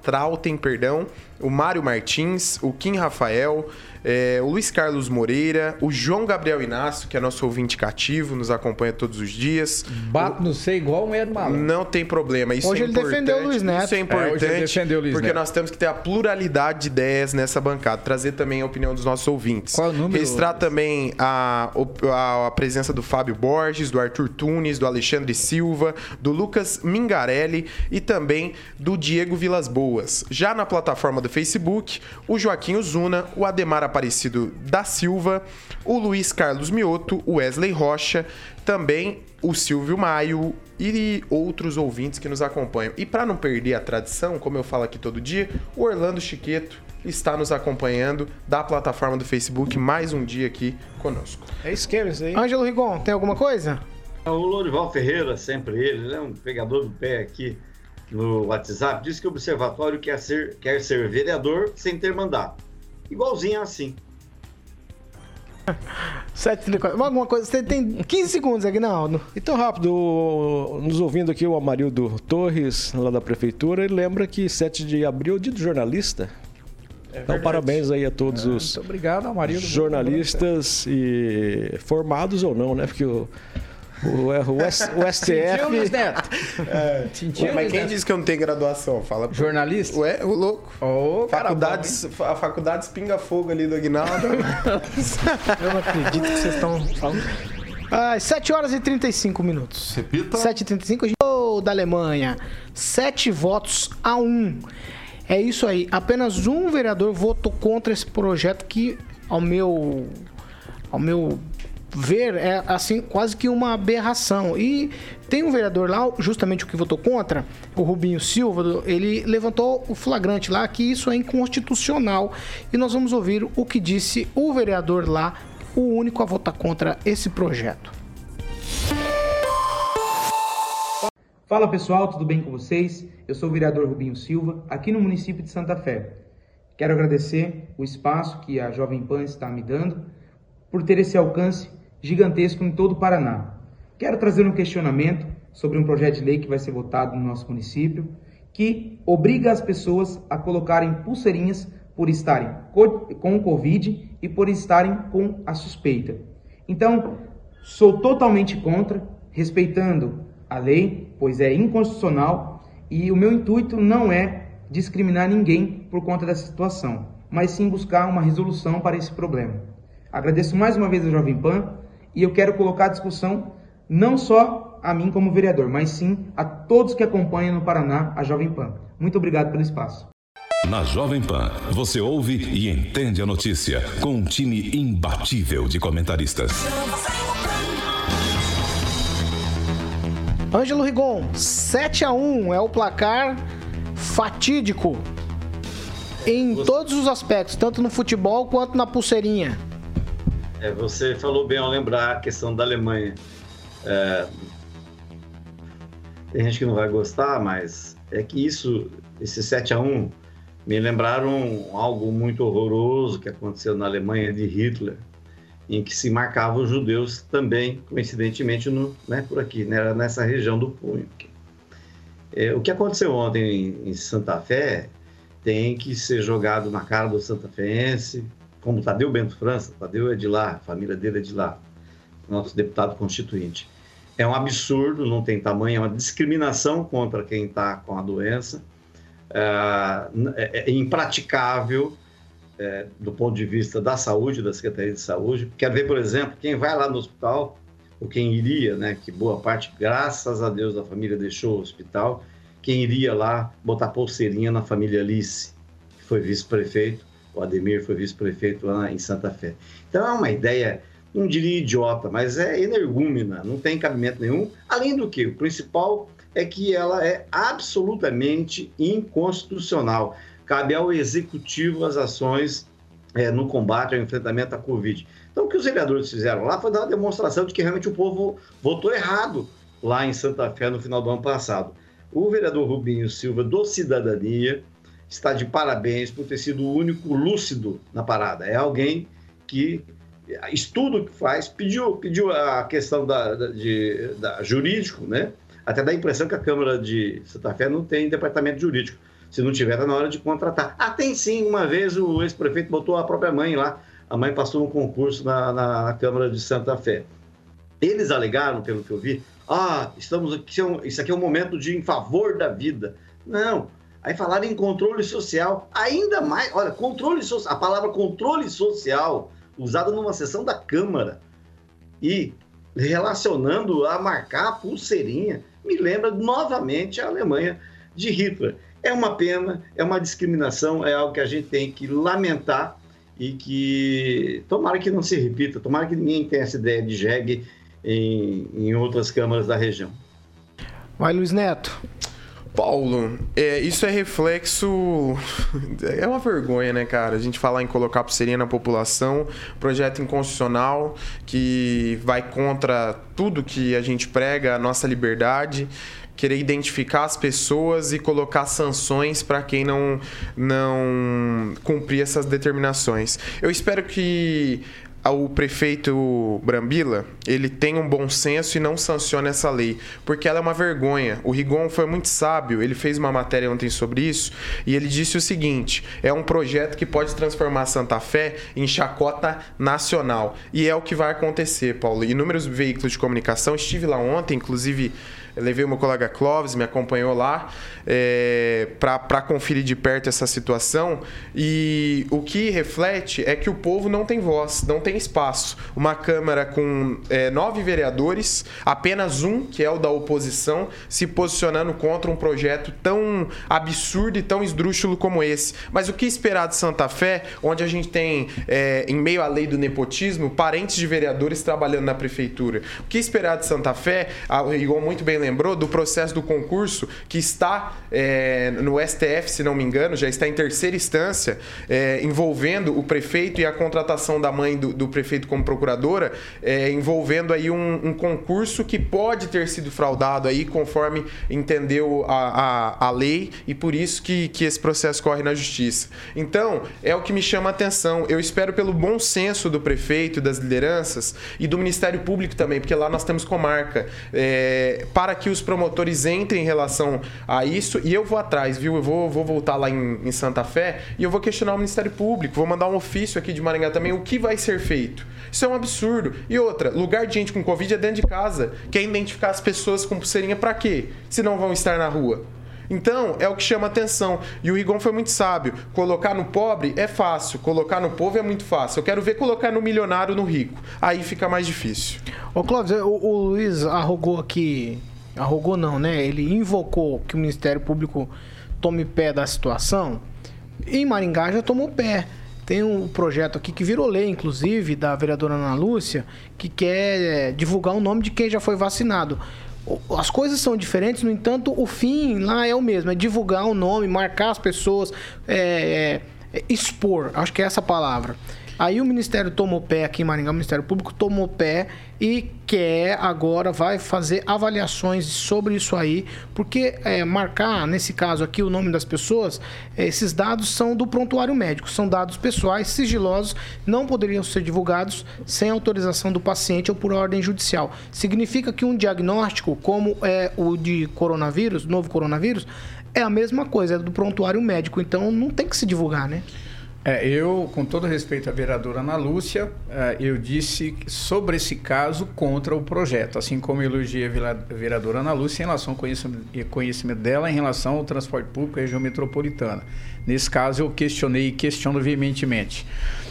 Trautem, perdão, o Mário Martins, o Kim Rafael, é, o Luiz Carlos Moreira, o João Gabriel Inácio, que é nosso ouvinte cativo, nos acompanha todos os dias. Bato no sei igual um Ed Malandro. Não tem problema. Isso hoje é ele defendeu o Luiz Neto. Isso é importante. É, defendeu o Luiz porque Neto. nós temos que ter a pluralidade de ideias nessa bancada. Trazer também a opinião dos nossos ouvintes. Qual é o número? Registrar também a, a, a presença do Fábio Borges, do Arthur Tunes, do Alexandre Silva, do Lucas Mingarelli e também do Diego Vilas Boas. Já na plataforma do Facebook, o Joaquim Uzuna, o Ademar Aparecido da Silva, o Luiz Carlos Mioto, o Wesley Rocha, também o Silvio Maio e outros ouvintes que nos acompanham. E para não perder a tradição, como eu falo aqui todo dia, o Orlando Chiqueto está nos acompanhando da plataforma do Facebook mais um dia aqui conosco. É esquema isso aí. Ângelo Rigon, tem alguma coisa? O Lorival Ferreira, sempre ele, ele é um pegador do pé aqui no WhatsApp, disse que o observatório quer ser, quer ser vereador sem ter mandato. Igualzinho assim. *laughs* 734. Alguma coisa, você tem 15 segundos, Agnaldo. Então, rápido, nos ouvindo aqui o Amarildo Torres, lá da Prefeitura, ele lembra que 7 de abril é o dia do jornalista. É então, parabéns aí a todos é, os obrigado, Amarildo, jornalistas e formados ou não, né? Porque o O, o, o STF. Luiz Neto? É. Sentiu, Mas quem disse que eu não tenho graduação? Fala pra... Jornalista? Ué, o louco. Cara Faculdades, a faculdade espinga fogo ali do Aguinaldo. *laughs* Eu não acredito que vocês estão falando. Ah, 7 horas e 35 minutos. Repita. 7 e 35 a gente... Ô, da Alemanha. 7 votos a 1. É isso aí. Apenas um vereador votou contra esse projeto que, ao meu, ao meu ver, é assim quase que uma aberração. E tem um vereador lá, justamente o que votou contra, o Rubinho Silva, ele levantou o flagrante lá que isso é inconstitucional. E nós vamos ouvir o que disse o vereador lá, o único a votar contra esse projeto. Fala pessoal, tudo bem com vocês? Eu sou o vereador Rubinho Silva, aqui no município de Santa Fé. Quero agradecer o espaço que a Jovem Pan está me dando por ter esse alcance gigantesco em todo o Paraná. Quero trazer um questionamento sobre um projeto de lei que vai ser votado no nosso município, que obriga as pessoas a colocarem pulseirinhas por estarem co- com o Covid e por estarem com a suspeita. Então, sou totalmente contra, respeitando a lei, pois é inconstitucional, e o meu intuito não é discriminar ninguém por conta dessa situação, mas sim buscar uma resolução para esse problema. Agradeço mais uma vez a Jovem Pan e eu quero colocar à discussão não só a mim como vereador, mas sim a todos que acompanham no Paraná a Jovem Pan. Muito obrigado pelo espaço. Na Jovem Pan, você ouve e entende a notícia com um time imbatível de comentaristas. Ângelo Rigon, 7 a 1 é o placar fatídico em todos os aspectos, tanto no futebol quanto na pulseirinha. É, você falou bem ao lembrar a questão da Alemanha. É, tem gente que não vai gostar, mas é que isso, esse 7 a 1 me lembraram algo muito horroroso que aconteceu na Alemanha de Hitler, em que se marcava os judeus também, coincidentemente, no, né, por aqui, né, nessa região do punho. É, o que aconteceu ontem em, em Santa Fé tem que ser jogado na cara do Santa Feense, como Tadeu Bento França, Tadeu é de lá, a família dele é de lá, nosso deputado constituinte. É um absurdo, não tem tamanho, é uma discriminação contra quem está com a doença, é, é impraticável é, do ponto de vista da saúde, da Secretaria de Saúde. Quer ver, por exemplo, quem vai lá no hospital, ou quem iria, né, que boa parte, graças a Deus, da família deixou o hospital, quem iria lá botar pulseirinha na família Alice, que foi vice-prefeito, o Ademir foi vice-prefeito lá em Santa Fé. Então é uma ideia, não diria idiota, mas é energúmena, não tem cabimento nenhum. Além do que, o principal é que ela é absolutamente inconstitucional. Cabe ao executivo as ações é, no combate ao enfrentamento à Covid. Então, o que os vereadores fizeram lá foi dar uma demonstração de que realmente o povo votou errado lá em Santa Fé no final do ano passado. O vereador Rubinho Silva, do Cidadania, está de parabéns por ter sido o único lúcido na parada. É alguém que estuda o que faz, pediu, pediu a questão da, da, de, da jurídico, né? Até dá a impressão que a Câmara de Santa Fé não tem departamento jurídico. Se não tiver, tá na hora de contratar. Ah, tem sim. Uma vez o ex-prefeito botou a própria mãe lá. A mãe passou um concurso na, na, na Câmara de Santa Fé. Eles alegaram, pelo que eu vi, ah, estamos aqui, isso aqui é um momento de em favor da vida. Não. Aí falaram em controle social. Ainda mais, olha, controle social, a palavra controle social usada numa sessão da Câmara e relacionando a marcar a pulseirinha, me lembra novamente a Alemanha de Hitler. É uma pena, é uma discriminação, é algo que a gente tem que lamentar e que tomara que não se repita, tomara que ninguém tenha essa ideia de jegue em, em outras câmaras da região. Vai, Luiz Neto. Paulo, é, isso é reflexo. É uma vergonha, né, cara? A gente falar em colocar pulseirinha na população, projeto inconstitucional que vai contra tudo que a gente prega, a nossa liberdade querer identificar as pessoas e colocar sanções para quem não, não cumprir essas determinações. Eu espero que o prefeito Brambila, ele tem um bom senso e não sanciona essa lei, porque ela é uma vergonha. O Rigon foi muito sábio, ele fez uma matéria ontem sobre isso, e ele disse o seguinte: é um projeto que pode transformar Santa Fé em chacota nacional. E é o que vai acontecer, Paulo. Inúmeros veículos de comunicação, estive lá ontem, inclusive levei meu colega Clóvis, me acompanhou lá é, para conferir de perto essa situação. E o que reflete é que o povo não tem voz, não tem espaço. Uma Câmara com é, nove vereadores, apenas um, que é o da oposição, se posicionando contra um projeto tão absurdo e tão esdrúxulo como esse. Mas o que esperar de Santa Fé, onde a gente tem, é, em meio à lei do nepotismo, parentes de vereadores trabalhando na prefeitura? O que esperar de Santa Fé, igual muito bem lembrou, do processo do concurso que está é, no STF, se não me engano, já está em terceira instância, é, envolvendo o prefeito e a contratação da mãe do, do prefeito como procuradora, é, envolvendo aí um, um, concurso que pode ter sido fraudado aí, conforme entendeu a, a, a lei, e por isso que, que esse processo corre na justiça. Então, é o que me chama a atenção. Eu espero pelo bom senso do prefeito, das lideranças e do Ministério Público também, porque lá nós temos comarca, é, para que os promotores entrem em relação a isso e eu vou atrás, viu? Eu vou, vou voltar lá em, em Santa Fé e eu vou questionar o Ministério Público, vou mandar um ofício aqui de Maringá também, o que vai ser feito. Isso é um absurdo. E outra, lugar de gente com Covid é dentro de casa. Quer identificar as pessoas com pulseirinha para quê? Se não vão estar na rua. Então, é o que chama atenção. E o Rigon foi muito sábio. Colocar no pobre é fácil, colocar no povo é muito fácil. Eu quero ver colocar no milionário no rico. Aí fica mais difícil. Ô, Clóvis, o, o Luiz arrogou aqui arrogou não, né? Ele invocou que o Ministério Público tome pé da situação. Em Maringá já tomou pé. Tem um projeto aqui que virou lei, inclusive, da vereadora Ana Lúcia, que quer é, divulgar o nome de quem já foi vacinado. As coisas são diferentes, no entanto, o fim lá é o mesmo: é divulgar o nome, marcar as pessoas, é, é, expor. Acho que é essa palavra. Aí o Ministério tomou pé aqui em Maringá, o Ministério Público tomou pé e quer agora, vai fazer avaliações sobre isso aí, porque é, marcar, nesse caso aqui, o nome das pessoas, é, esses dados são do prontuário médico, são dados pessoais, sigilosos, não poderiam ser divulgados sem autorização do paciente ou por ordem judicial. Significa que um diagnóstico, como é o de coronavírus, novo coronavírus, é a mesma coisa, é do prontuário médico, então não tem que se divulgar, né? É, eu, com todo respeito à vereadora Ana Lúcia, é, eu disse sobre esse caso contra o projeto, assim como elogiei a vereadora Ana Lúcia em relação ao conhecimento, conhecimento dela em relação ao transporte público e região metropolitana. Nesse caso, eu questionei e questiono veementemente.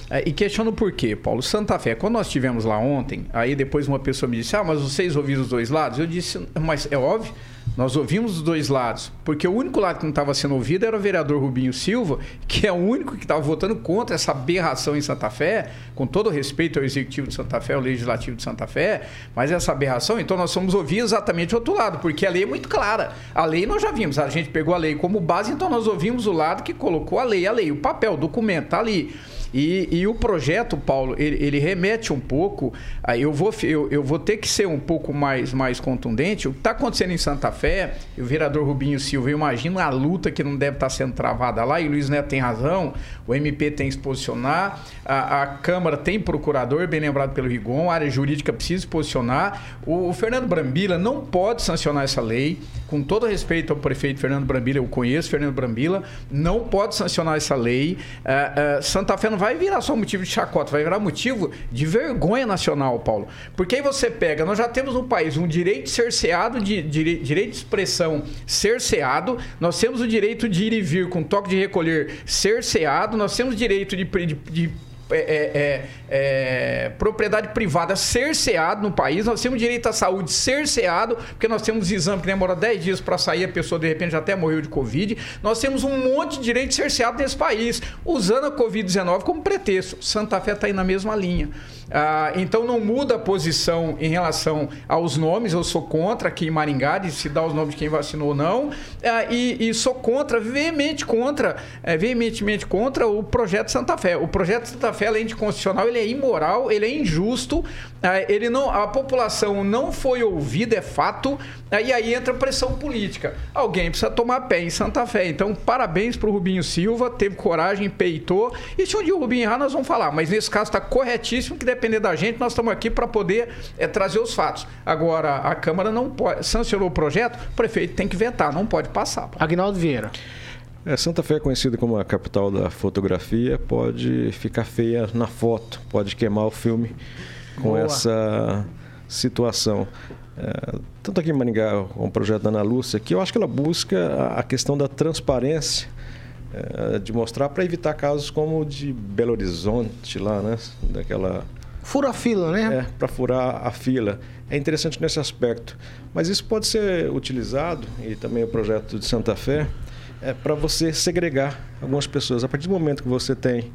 É, e questiono por quê, Paulo? Santa Fé, quando nós estivemos lá ontem, aí depois uma pessoa me disse, ah, mas vocês ouviram os dois lados? Eu disse, mas é óbvio, nós ouvimos os dois lados, porque o único lado que não estava sendo ouvido era o vereador Rubinho Silva, que é o único que estava votando contra essa aberração em Santa Fé, com todo respeito ao Executivo de Santa Fé, ao Legislativo de Santa Fé, mas essa aberração, então nós fomos ouvir exatamente o outro lado, porque a lei é muito clara. A lei nós já vimos, a gente pegou a lei como base, então nós ouvimos o lado que colocou a lei, a lei, o papel, o documento, está ali. E, e o projeto, Paulo, ele, ele remete um pouco. Eu vou, eu, eu vou ter que ser um pouco mais, mais contundente. O que está acontecendo em Santa Fé, o vereador Rubinho Silva, eu imagino a luta que não deve estar tá sendo travada lá, e o Luiz Neto tem razão, o MP tem que se posicionar, a, a Câmara tem procurador, bem lembrado pelo Rigon, a área jurídica precisa se posicionar. O, o Fernando Brambila não pode sancionar essa lei, com todo respeito ao prefeito Fernando Brambila, eu conheço Fernando Brambila, não pode sancionar essa lei. Uh, uh, Santa Fé não vai virar só motivo de chacota, vai virar motivo de vergonha nacional, Paulo. Porque aí você pega, nós já temos no país um direito cerceado, de, de, direito de expressão cerceado, nós temos o direito de ir e vir com toque de recolher cerceado, nós temos o direito de, de, de é, é, é, é, propriedade privada cerceado no país, nós temos direito à saúde cerceado, porque nós temos exame que demora 10 dias para sair, a pessoa de repente já até morreu de Covid. Nós temos um monte de direito cerceado nesse país, usando a Covid-19 como pretexto. Santa Fé está aí na mesma linha. Ah, então não muda a posição em relação aos nomes. Eu sou contra aqui em Maringá de se dar os nomes de quem vacinou ou não. Ah, e, e, sou contra, veemente contra, é, veementemente contra o projeto Santa Fé. O projeto Santa Fé, além de constitucional, ele é imoral, ele é injusto. Ah, ele não, a população não foi ouvida, é fato. Ah, e aí entra pressão política. Alguém precisa tomar pé em Santa Fé. Então, parabéns para o Rubinho Silva, teve coragem, peitou. E se um dia o Rubinho errar, nós vamos falar. Mas nesse caso está corretíssimo que deve depender da gente, nós estamos aqui para poder é, trazer os fatos. Agora, a Câmara não pode. Sancionou o projeto, o prefeito tem que vetar, não pode passar. Agnaldo Vieira. É, Santa Fé é conhecida como a capital da fotografia, pode ficar feia na foto, pode queimar o filme com Boa. essa situação. É, tanto aqui em Maringá, com o projeto da Ana Lúcia, que eu acho que ela busca a questão da transparência, é, de mostrar para evitar casos como o de Belo Horizonte, lá, né? Daquela. Fura a fila, né? É, para furar a fila. É interessante nesse aspecto. Mas isso pode ser utilizado, e também o projeto de Santa Fé, é para você segregar algumas pessoas. A partir do momento que você tem.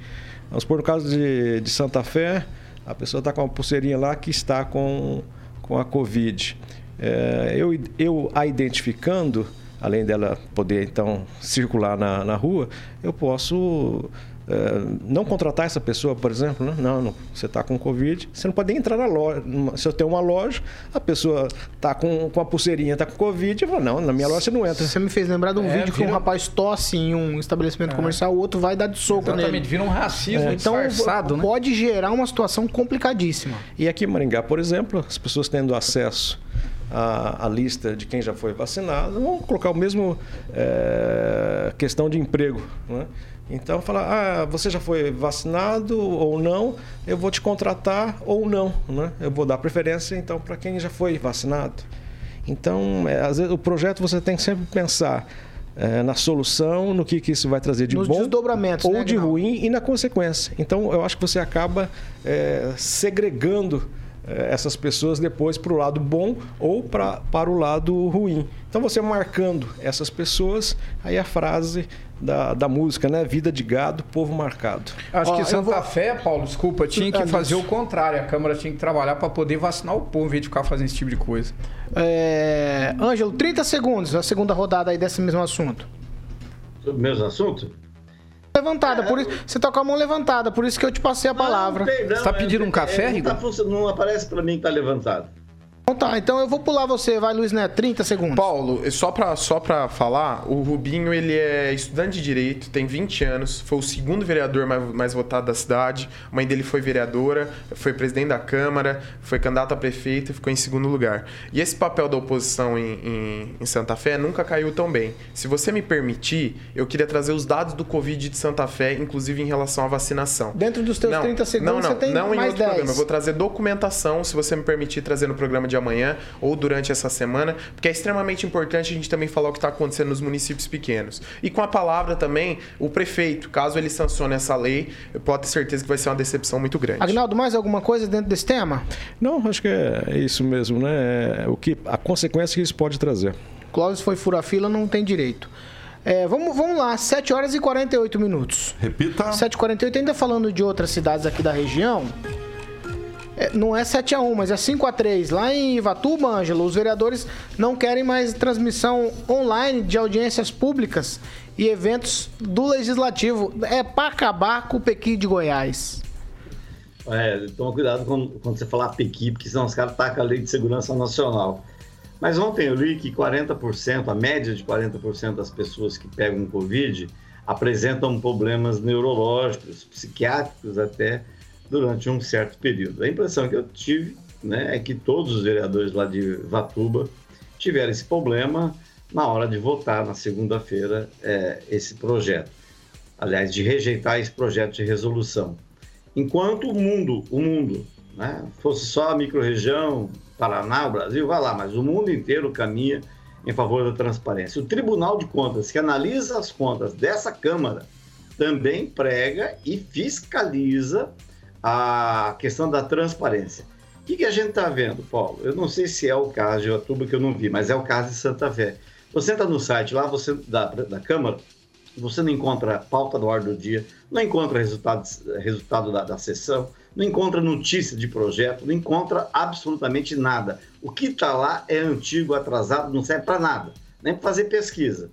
Vamos supor, no caso de, de Santa Fé, a pessoa está com uma pulseirinha lá que está com, com a Covid. É, eu, eu a identificando, além dela poder então circular na, na rua, eu posso é, não contratar essa pessoa, por exemplo, né? não, não, você está com Covid, você não pode nem entrar na loja. Se eu tenho uma loja, a pessoa está com, com a pulseirinha, está com Covid, eu falo, não, na minha loja você não entra. Você me fez lembrar de um é, vídeo vira... que um rapaz tosse em um estabelecimento é. comercial, o outro vai dar de soco Exatamente, nele. vira um racismo é. Então, né? pode gerar uma situação complicadíssima. E aqui em Maringá, por exemplo, as pessoas tendo acesso a, a, lista de quem já foi vacinado, vamos colocar o mesmo é, questão de emprego. Né? Então, falar, ah, você já foi vacinado ou não, eu vou te contratar ou não, né? Eu vou dar preferência, então, para quem já foi vacinado. Então, é, às vezes, o projeto você tem que sempre pensar é, na solução, no que, que isso vai trazer de Nos bom ou né, de ruim e na consequência. Então, eu acho que você acaba é, segregando é, essas pessoas depois para o lado bom ou pra, para o lado ruim. Então você marcando essas pessoas, aí a frase da, da música, né? Vida de gado, povo marcado. Acho Ó, que Santa vou... Fé, Paulo, desculpa, tinha que fazer o contrário. A Câmara tinha que trabalhar para poder vacinar o povo, em vez de ficar fazendo esse tipo de coisa. É... Ângelo, 30 segundos, a segunda rodada aí desse mesmo assunto. Sobre o mesmo assunto? levantada, é, por isso você tá com a mão levantada, por isso que eu te passei a palavra. Não, não, você tá pedindo um café, Rigo? Não, tá não aparece para mim que tá levantado. Então tá, então eu vou pular você, vai Luiz Neto, 30 segundos. Paulo, só pra, só pra falar, o Rubinho ele é estudante de Direito, tem 20 anos, foi o segundo vereador mais, mais votado da cidade, a mãe dele foi vereadora, foi presidente da Câmara, foi candidato a prefeito e ficou em segundo lugar. E esse papel da oposição em, em, em, Santa Fé nunca caiu tão bem. Se você me permitir, eu queria trazer os dados do Covid de Santa Fé, inclusive em relação à vacinação. Dentro dos teus não, 30 segundos não, não, você tem não mais em outro 10. programa, eu vou trazer documentação, se você me permitir trazer no programa de de amanhã ou durante essa semana, porque é extremamente importante a gente também falar o que está acontecendo nos municípios pequenos. E com a palavra também, o prefeito, caso ele sancione essa lei, pode ter certeza que vai ser uma decepção muito grande. Agnaldo, mais alguma coisa dentro desse tema? Não, acho que é isso mesmo, né? É o que, a consequência que isso pode trazer. Clóvis foi fura-fila, não tem direito. É, vamos, vamos lá, 7 horas e 48 minutos. Repita. 7h48, ainda falando de outras cidades aqui da região. É, não é 7 a 1 mas é 5 a 3 Lá em Ivatuba, Ângelo, os vereadores não querem mais transmissão online de audiências públicas e eventos do Legislativo. É para acabar com o Pequi de Goiás. É, toma cuidado quando, quando você falar Pequi, porque senão os caras tacam a lei de segurança nacional. Mas ontem eu li que 40%, a média de 40% das pessoas que pegam Covid apresentam problemas neurológicos, psiquiátricos até, durante um certo período. A impressão que eu tive né, é que todos os vereadores lá de Vatuba tiveram esse problema na hora de votar na segunda-feira é, esse projeto. Aliás, de rejeitar esse projeto de resolução. Enquanto o mundo, o mundo, né, fosse só a microrregião, Paraná, o Brasil, vai lá, mas o mundo inteiro caminha em favor da transparência. O Tribunal de Contas, que analisa as contas dessa Câmara, também prega e fiscaliza a questão da transparência. O que, que a gente está vendo, Paulo? Eu não sei se é o caso de Atuba que eu não vi, mas é o caso de Santa Fé. Você entra no site lá você da, da Câmara, você não encontra pauta do ordem do dia, não encontra resultado, resultado da, da sessão, não encontra notícia de projeto, não encontra absolutamente nada. O que está lá é antigo, atrasado, não serve para nada, nem para fazer pesquisa.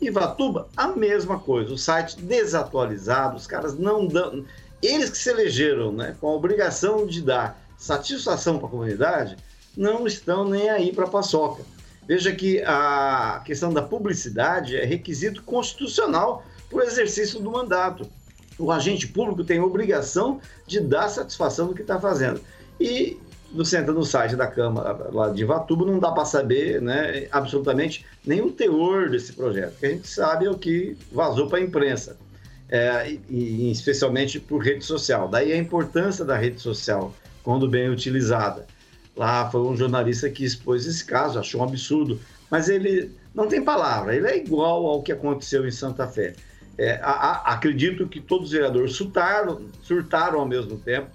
Ivatuba, a mesma coisa, o site desatualizado, os caras não dão eles que se elegeram né, com a obrigação de dar satisfação para a comunidade, não estão nem aí para a paçoca. Veja que a questão da publicidade é requisito constitucional para o exercício do mandato. o agente público tem obrigação de dar satisfação do que está fazendo. E você entra no site da Câmara lá de Ivatuba, não dá para saber né, absolutamente o teor desse projeto. O que a gente sabe é o que vazou para a imprensa, é, e, especialmente por rede social. Daí a importância da rede social, quando bem utilizada. Lá foi um jornalista que expôs esse caso, achou um absurdo, mas ele não tem palavra, ele é igual ao que aconteceu em Santa Fé. É, a, a, acredito que todos os vereadores surtaram, surtaram ao mesmo tempo.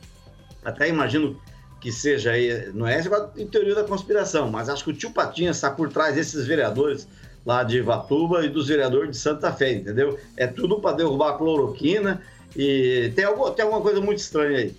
Até imagino que seja não é em teoria da conspiração, mas acho que o tio Patinha está por trás desses vereadores lá de Ivatuba e dos vereadores de Santa Fé, entendeu? É tudo para derrubar a cloroquina e tem, algo, tem alguma coisa muito estranha aí.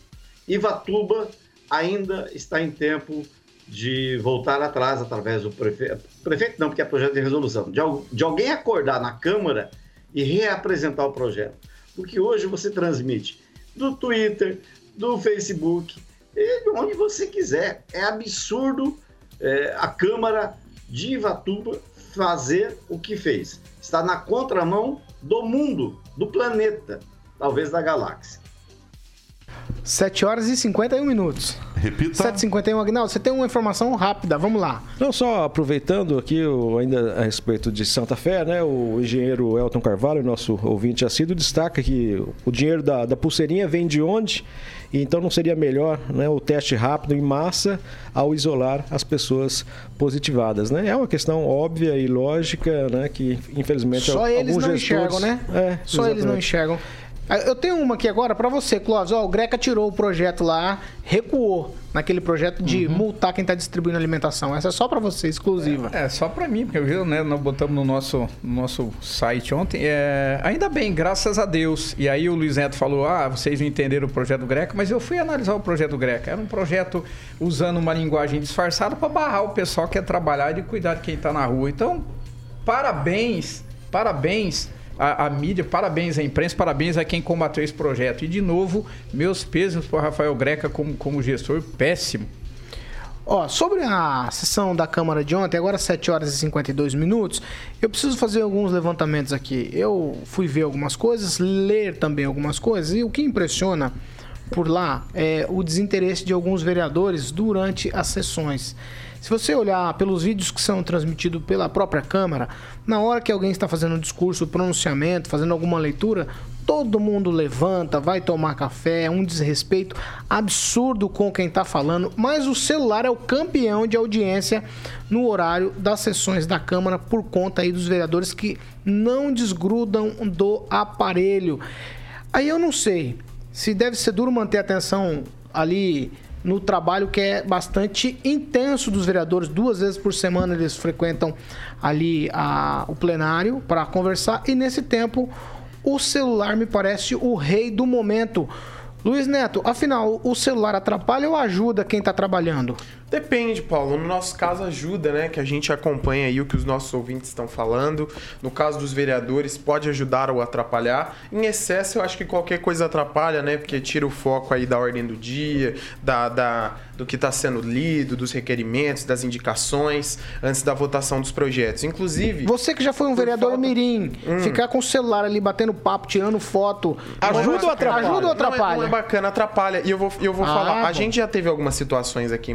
Ivatuba ainda está em tempo de voltar atrás através do prefeito. Prefeito não, porque é projeto de resolução. De, de alguém acordar na Câmara e reapresentar o projeto. Porque hoje você transmite do Twitter, do Facebook, e de onde você quiser. É absurdo é, a Câmara de Ivatuba fazer o que fez. Está na contramão do mundo, do planeta, talvez da galáxia. 7 horas e 51 minutos. Repita. 7h51, Agnaldo, você tem uma informação rápida, vamos lá. Não, só aproveitando aqui ainda a respeito de Santa Fé, né? O engenheiro Elton Carvalho, nosso ouvinte assíduo, destaca que o dinheiro da, da pulseirinha vem de onde? E então não seria melhor né, o teste rápido em massa ao isolar as pessoas positivadas, né? É uma questão óbvia e lógica, né? Que infelizmente Só eles não gestores... enxergam, né? É, Só eles não enxergam. Ah, eu tenho uma aqui agora para você, Clóvis. Ó, o Greca tirou o projeto lá, recuou naquele projeto de uhum. multar quem está distribuindo alimentação. Essa é só para você, exclusiva. É, é só para mim, porque viu, né, nós botamos no nosso, no nosso site ontem. É, ainda bem, graças a Deus. E aí o Luiz Neto falou: ah, vocês não entenderam o projeto Greca, mas eu fui analisar o projeto Greca. Era um projeto usando uma linguagem disfarçada para barrar o pessoal que quer trabalhar e cuidar de quem está na rua. Então, parabéns, parabéns a, a, mídia, parabéns à imprensa, parabéns a quem combateu esse projeto. E, de novo, meus pesos para Rafael Greca como, como gestor, péssimo. Ó, sobre a sessão da Câmara de ontem, agora 7 horas e 52 minutos, eu preciso fazer alguns levantamentos aqui. Eu fui ver algumas coisas, ler também algumas coisas, e o que impressiona por lá é o desinteresse de alguns vereadores durante as sessões. Se você olhar pelos vídeos que são transmitidos pela própria Câmara, na hora que alguém está fazendo um discurso, pronunciamento, fazendo alguma leitura, todo mundo levanta, vai tomar café, é um desrespeito absurdo com quem está falando, mas o celular é o campeão de audiência no horário das sessões da Câmara por conta aí dos vereadores que não desgrudam do aparelho. Aí eu não sei se deve ser duro manter a atenção ali no trabalho que é bastante intenso dos vereadores. Duas vezes por semana eles frequentam ali a, o plenário para conversar e nesse tempo o celular me parece o rei do momento. Luiz Neto, afinal, o celular atrapalha ou ajuda quem está trabalhando? Depende, Paulo. No nosso caso, ajuda, né? Que a gente acompanha aí o que os nossos ouvintes estão falando. No caso dos vereadores, pode ajudar ou atrapalhar. Em excesso, eu acho que qualquer coisa atrapalha, né? Porque tira o foco aí da ordem do dia, da, da do que está sendo lido, dos requerimentos, das indicações, antes da votação dos projetos. Inclusive. Você que já foi um vereador falta... mirim, hum. ficar com o celular ali batendo papo, tirando foto. Ajuda ou atrapalha? Ajuda ou atrapalha? Não é, não é bacana, atrapalha. E eu vou, eu vou ah, falar. A gente já teve algumas situações aqui em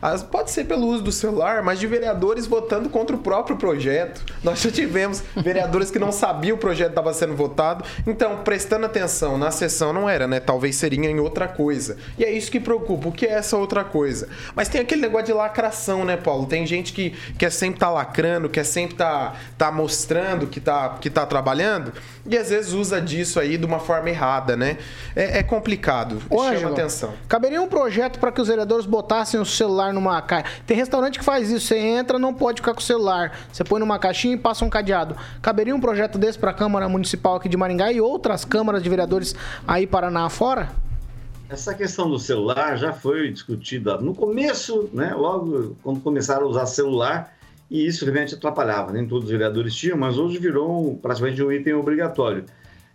As, pode ser pelo uso do celular, mas de vereadores votando contra o próprio projeto. Nós já tivemos vereadores que não sabiam o projeto estava sendo votado. Então, prestando atenção na sessão não era, né? Talvez seria em outra coisa. E é isso que preocupa. O que é essa outra coisa? Mas tem aquele negócio de lacração, né, Paulo? Tem gente que quer sempre estar tá lacrando, quer sempre estar tá, tá mostrando que está que tá trabalhando e às vezes usa disso aí de uma forma errada, né? É, é complicado. Ô, chama Angelo, atenção. Caberia um projeto para que os vereadores botassem o celular numa caixa. Tem restaurante que faz isso. Você entra, não pode ficar com o celular. Você põe numa caixinha e passa um cadeado. Caberia um projeto desse para a Câmara Municipal aqui de Maringá e outras câmaras de vereadores aí Paraná fora? Essa questão do celular já foi discutida no começo, né? Logo quando começaram a usar celular e isso realmente atrapalhava. Nem todos os vereadores tinham, mas hoje virou praticamente um item obrigatório.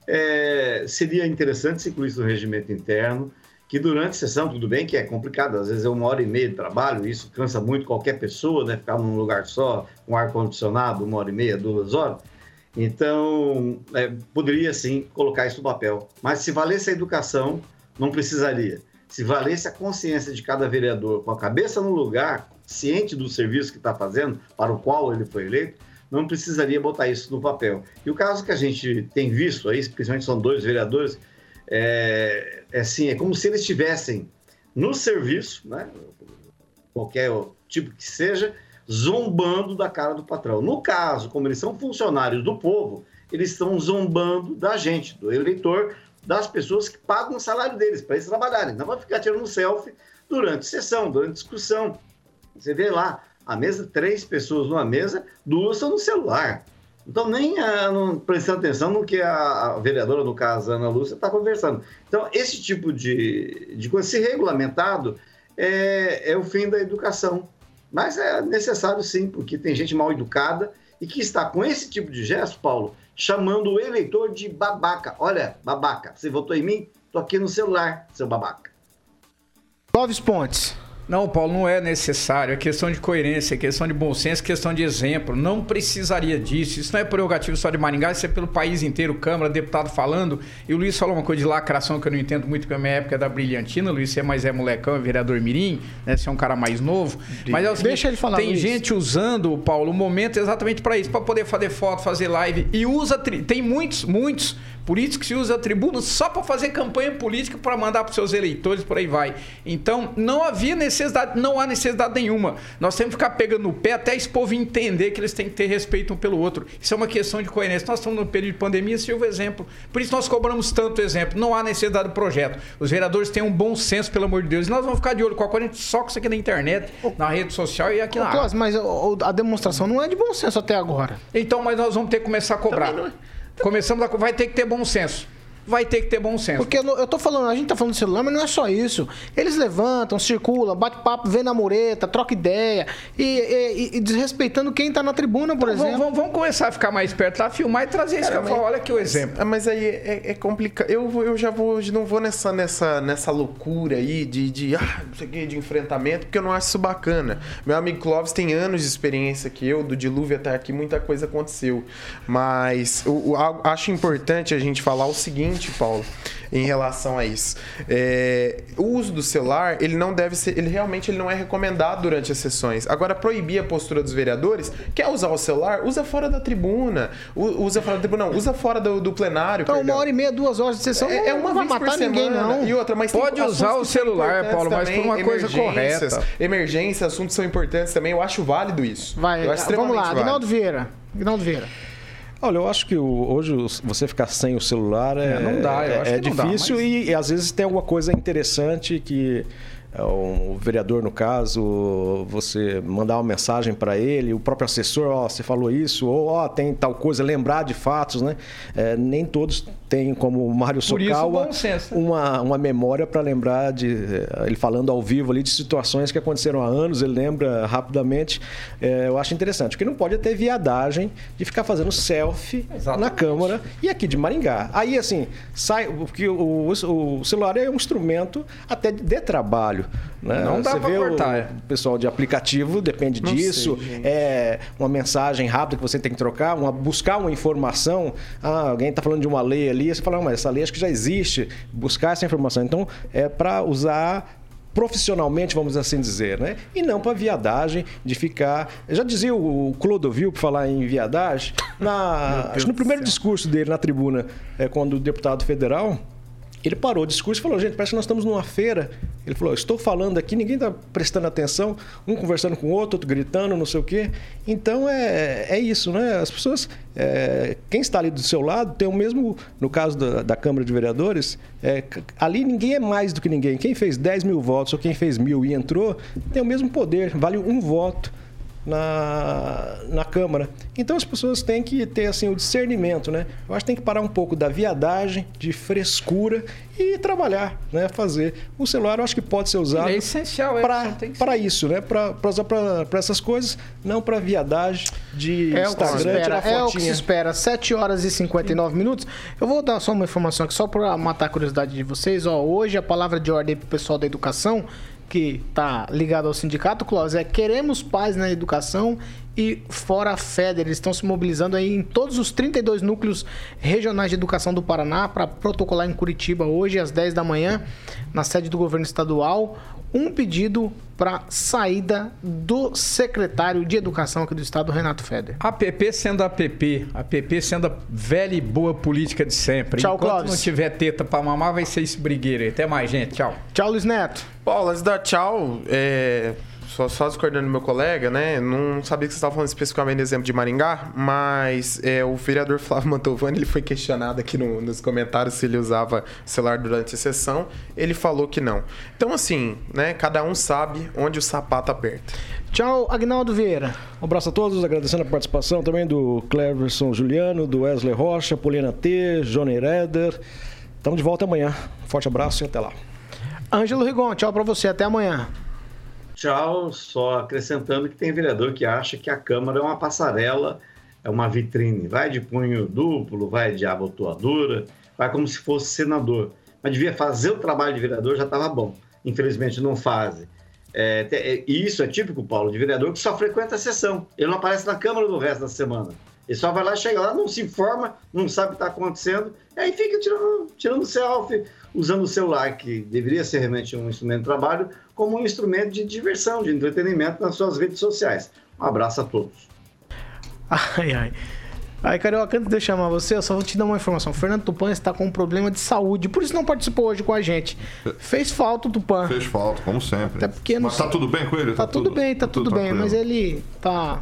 É, seria interessante se incluísse no regimento interno, que durante a sessão, tudo bem que é complicado, às vezes é uma hora e meia de trabalho, isso cansa muito qualquer pessoa, né? Ficar num lugar só, com ar-condicionado, uma hora e meia, duas horas. Então, é, poderia sim colocar isso no papel. Mas se valesse a educação, não precisaria. Se valesse a consciência de cada vereador com a cabeça no lugar, ciente do serviço que está fazendo, para o qual ele foi eleito, não precisaria botar isso no papel. E o caso que a gente tem visto aí, principalmente são dois vereadores, é, é assim, é como se eles estivessem no serviço, né, qualquer tipo que seja, zombando da cara do patrão. No caso, como eles são funcionários do povo, eles estão zombando da gente, do eleitor, das pessoas que pagam o salário deles para eles trabalharem. Não vai ficar tirando selfie durante sessão, durante discussão. Você vê lá, a mesa, três pessoas numa mesa, duas estão no celular. Então, nem a, não, prestando atenção no que a, a, vereadora, no caso, Ana Lúcia, está conversando. Então, esse tipo de, de coisa, se regulamentado, é, é o fim da educação. Mas é necessário sim, porque tem gente mal educada e que está com esse tipo de gesto, Paulo, chamando o eleitor de babaca. Olha, babaca, você votou em mim? Tô aqui no celular, seu babaca. Clóvis Pontes. Não, Paulo, não é necessário. É questão de coerência, é questão de bom senso, é questão de exemplo. Não precisaria disso. Isso não é prerrogativo só de Maringá, isso é pelo país inteiro, Câmara, deputado falando. E o Luiz falou uma coisa de lacração que eu não entendo muito, porque a minha época é da brilhantina. Luiz, você é mais é molecão, é vereador Mirim, né? Você é um cara mais novo. Mas é o seguinte, Deixa ele falar, tem Luiz. gente usando, Paulo, o momento exatamente para isso, para poder fazer foto, fazer live. E usa. Tem muitos, muitos por isso que se usa a tribuna só para fazer campanha política para mandar para seus eleitores, por aí vai. Então, não havia necessidade, não há necessidade nenhuma. Nós temos que ficar pegando no pé até esse povo entender que eles têm que ter respeito um pelo outro. Isso é uma questão de coerência. Nós estamos no período de pandemia, sirva o exemplo. Por isso nós cobramos tanto exemplo. Não há necessidade do projeto. Os vereadores têm um bom senso, pelo amor de Deus. E nós vamos ficar de olho com a corrente só com isso aqui na internet, na rede social e aqui na Mas a demonstração não é de bom senso até agora. Então, mas nós vamos ter que começar a cobrar. Começamos a. Vai ter que ter bom senso vai ter que ter bom senso. Porque eu tô falando, a gente tá falando do celular, mas não é só isso. Eles levantam, circulam, bate papo, vê na mureta, troca ideia e, e, e desrespeitando quem tá na tribuna, por então, exemplo. Vamos, vamos, começar a ficar mais perto lá, filmar e trazer isso. Mas, olha aqui o exemplo. Ah, mas aí é, é complicado. Eu, eu já vou, não vou nessa, nessa, nessa loucura aí de, de, ah, não sei o que, de enfrentamento, porque eu não acho isso bacana. Meu amigo Clóvis tem anos de experiência que eu, do dilúvio até aqui, muita coisa aconteceu. Mas eu, eu acho importante a gente falar o seguinte seguinte, Paulo, em relação a isso. É, o uso do celular, ele não deve ser, ele realmente ele não é recomendado durante as sessões. Agora, proibir a postura dos vereadores, quer usar o celular, usa fora da tribuna. Usa fora da tribuna, não, usa fora do, do plenário. Então, perdão. uma hora e meia, duas horas de sessão, é, é uma não vez vai matar ninguém, não. E outra, mas Pode usar o celular, Paulo, mas por uma coisa correta. Emergências, assuntos são importantes também, eu acho válido isso. Vai, vamos lá, Aguinaldo Vieira. Aguinaldo Vieira. Olha, eu acho que hoje você ficar sem o celular é, é não dá, eu acho é, é difícil dá, mas... e, e às vezes tem alguma coisa interessante que é, o vereador, no caso, você mandar uma mensagem para ele, o próprio assessor, ó, oh, você falou isso, ou ó, oh, tem tal coisa, lembrar de fatos, né? É, nem todos têm, como o Mário Socawa, uma, uma memória para lembrar de eh, ele falando ao vivo ali de situações que aconteceram há anos, ele lembra rapidamente. É, eu acho interessante, porque não pode ter viadagem de ficar fazendo selfie Exatamente. na Câmara e aqui de Maringá. Aí, assim, sai, porque o, o, o celular é um instrumento até de trabalho. Né? Não dá para cortar. O pessoal de aplicativo depende não disso. Sei, é uma mensagem rápida que você tem que trocar, uma, buscar uma informação. Ah, alguém está falando de uma lei ali, você fala, mas essa lei acho que já existe. Buscar essa informação. Então, é para usar profissionalmente, vamos assim dizer, né? E não para viadagem de ficar. Já dizia o Clodovil, para falar em viadagem, na, acho que no primeiro discurso dele na tribuna, é, quando o deputado federal ele parou o discurso e falou: gente, parece que nós estamos numa feira. Ele falou: estou falando aqui, ninguém está prestando atenção, um conversando com o outro, outro gritando, não sei o quê. Então é, é isso, né? As pessoas, é, quem está ali do seu lado tem o mesmo, no caso da, da Câmara de Vereadores, é, ali ninguém é mais do que ninguém. Quem fez 10 mil votos ou quem fez mil e entrou, tem o mesmo poder, vale um voto na, na Câmara. Então as pessoas têm que ter assim o discernimento, né? Eu acho que tem que parar um pouco da viadagem, de frescura e trabalhar, né? Fazer. O celular eu acho que pode ser usado é essencial, é, para isso, né? Para usar para essas coisas, não para viadagem de é Instagram, tirar fotinha. É o que se espera, 7 horas e 59 minutos. Eu vou dar só uma informação aqui, só para matar a curiosidade de vocês. Ó, hoje a palavra de ordem para o pessoal da educação que está ligado ao sindicato, Clóvis, é queremos paz na educação e Fora FEDER. Eles estão se mobilizando aí em todos os 32 núcleos regionais de educação do Paraná para protocolar em Curitiba hoje às 10 da manhã, na sede do governo estadual, um pedido para saída do secretário de Educação aqui do estado, Renato Feder. APP sendo APP, APP sendo a velha e boa política de sempre. Tchau, Enquanto Clóvis. não tiver teta para mamar, vai ser esse brigueiro aí. Até mais, gente. Tchau. Tchau, Luiz Neto. Bom, antes da tchau, é, só, só discordando do meu colega, né? Não sabia que você estava falando especificamente do exemplo de Maringá, mas é, o vereador Flávio Mantovani ele foi questionado aqui no- nos comentários se ele usava celular durante a sessão. Ele falou que não. Então, assim, né? Cada um sabe onde o sapato aperta. Tchau, Agnaldo Vieira. Um abraço a todos, agradecendo a participação também do Cleverson Juliano, do Wesley Rocha, Polina T, Johnny Redder. Estamos de volta amanhã. Forte abraço e até lá. Ângelo Rigon, tchau para você. Até amanhã. Tchau, só acrescentando que tem vereador que acha que a Câmara é uma passarela, é uma vitrine. Vai de punho duplo, vai de abotoadura, vai como se fosse senador. Mas devia fazer o trabalho de vereador, já estava bom. Infelizmente não fazem. É, é, e isso é típico, Paulo, de vereador que só frequenta a sessão. Ele não aparece na Câmara do resto da semana. Ele só vai lá, chega lá, não se informa, não sabe o que está acontecendo, aí fica tirando, tirando selfie, usando o celular, que deveria ser realmente um instrumento de trabalho, como um instrumento de diversão, de entretenimento nas suas redes sociais. Um abraço a todos. Ai, ai. Ai, Carioca, antes de eu chamar você, eu só vou te dar uma informação. O Fernando Tupan está com um problema de saúde, por isso não participou hoje com a gente. Fez falta o Tupan. Fez falta, como sempre. Até porque não Mas tá sei- tudo bem com ele? Tá tudo bem, tá tudo bem, tranquilo. mas ele tá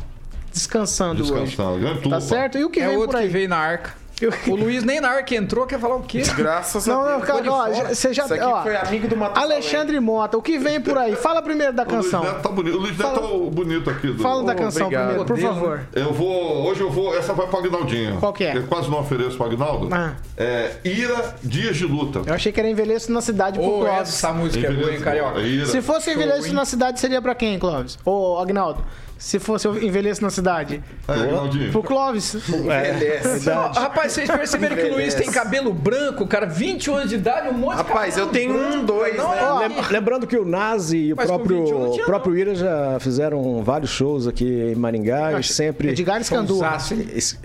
descansando, Descansando. Hoje. Tá Tupan. certo? E o que é vem por outro aí? que veio na arca. *laughs* O Luiz nem na arca entrou, quer falar o quê? Graças Não, a não, Deus. cara, de ó, fora. você já Isso aqui ó, foi amigo do Matusalém. Alexandre Mota, o que vem por aí? Fala primeiro da O Luiz canção. Neto tá bonito. O Luiz Neto Fala- tá bonito aqui. Do... Fala da Oh, canção obrigado. primeiro, por favor. Eu vou. Hoje eu vou. Essa vai pro Agnaldinho. Qual que é? Eu quase não ofereço pro Agnaldo. Ah. É Ira Dias de Luta. Eu achei que era envelheço na cidade pro Ô, Clóvis. essa música é boa, hein, Carioca? Ira. Se fosse Show, envelheço hein? na cidade, seria pra quem, Clóvis? Ô, Agnaldo, se fosse envelheço na cidade. É. Pro Clóvis. Envelhece. Ó, rapaz, vocês perceberam que o Luiz tem cabelo branco, cara, 21 anos de idade, um monte de Rapaz, eu tenho branco, um, dois, não né? é? Lem- Lembrando que o Nazi e o Mas próprio, 21 não tinha, o próprio Ira já fizeram vários shows aqui em Maringá e sempre. Edgar Escandurra.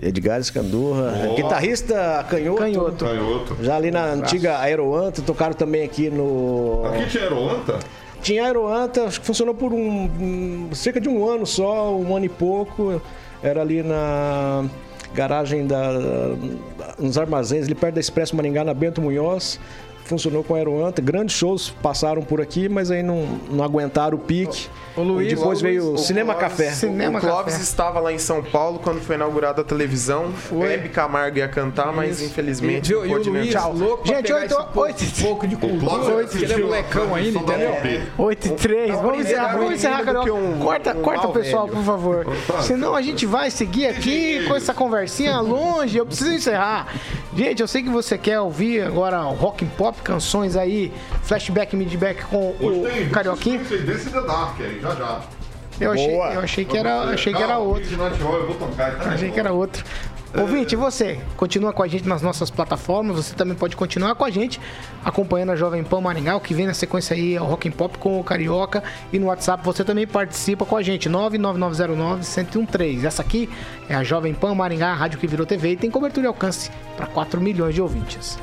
Edgar Escandurra, Ó. guitarrista canhoto. Canhoto. Canhoto. Já ali na antiga Aeroanta, tocaram também aqui no. Aqui tinha Aeroanta? Tinha Aeroanta, acho que funcionou por um, um- cerca de um ano só, um ano e pouco. Era ali na garagem da. nos armazéns, ali perto da Expresso Maringá, na Bento Munhoz. Funcionou com a Aeroanta. Grandes shows passaram por aqui, mas aí não, não aguentaram o pique. Ô, Luiz, e depois ô, veio Luiz, o Cinema Clóvis- Café. Cinema o Clóvis Café. estava lá em São Paulo quando foi inaugurada a televisão. Hebe Camargo ia cantar, mas infelizmente não E o pôde nem Luiz, Tchau. louco Gente, pegar oito- esse pouco, oito- pouco de O Clóvis cultura, porque ele é assistiu a molecão ainda, entendeu? OP. 8 e 3. Vamos primeiro encerrar, é vamos encerrar, que um- corta, corta pessoal, por favor. Senão a gente vai seguir aqui com essa conversinha longe. Eu preciso encerrar. Gente, eu sei que você quer ouvir agora o rock and pop, canções aí, flashback, midback com Hoje tem o Carioquinho. Desse The Dark aí, já já. Eu achei, eu achei que era, achei que era outro. Achei que era outro. Ouvinte, e você? Continua com a gente nas nossas plataformas. Você também pode continuar com a gente acompanhando a Jovem Pan Maringá. O que vem na sequência aí é o Rock and Pop com o Carioca. E no WhatsApp você também participa com a gente. 99909-1013. Essa aqui é a Jovem Pan Maringá, a rádio que virou TV e tem cobertura e alcance para 4 milhões de ouvintes.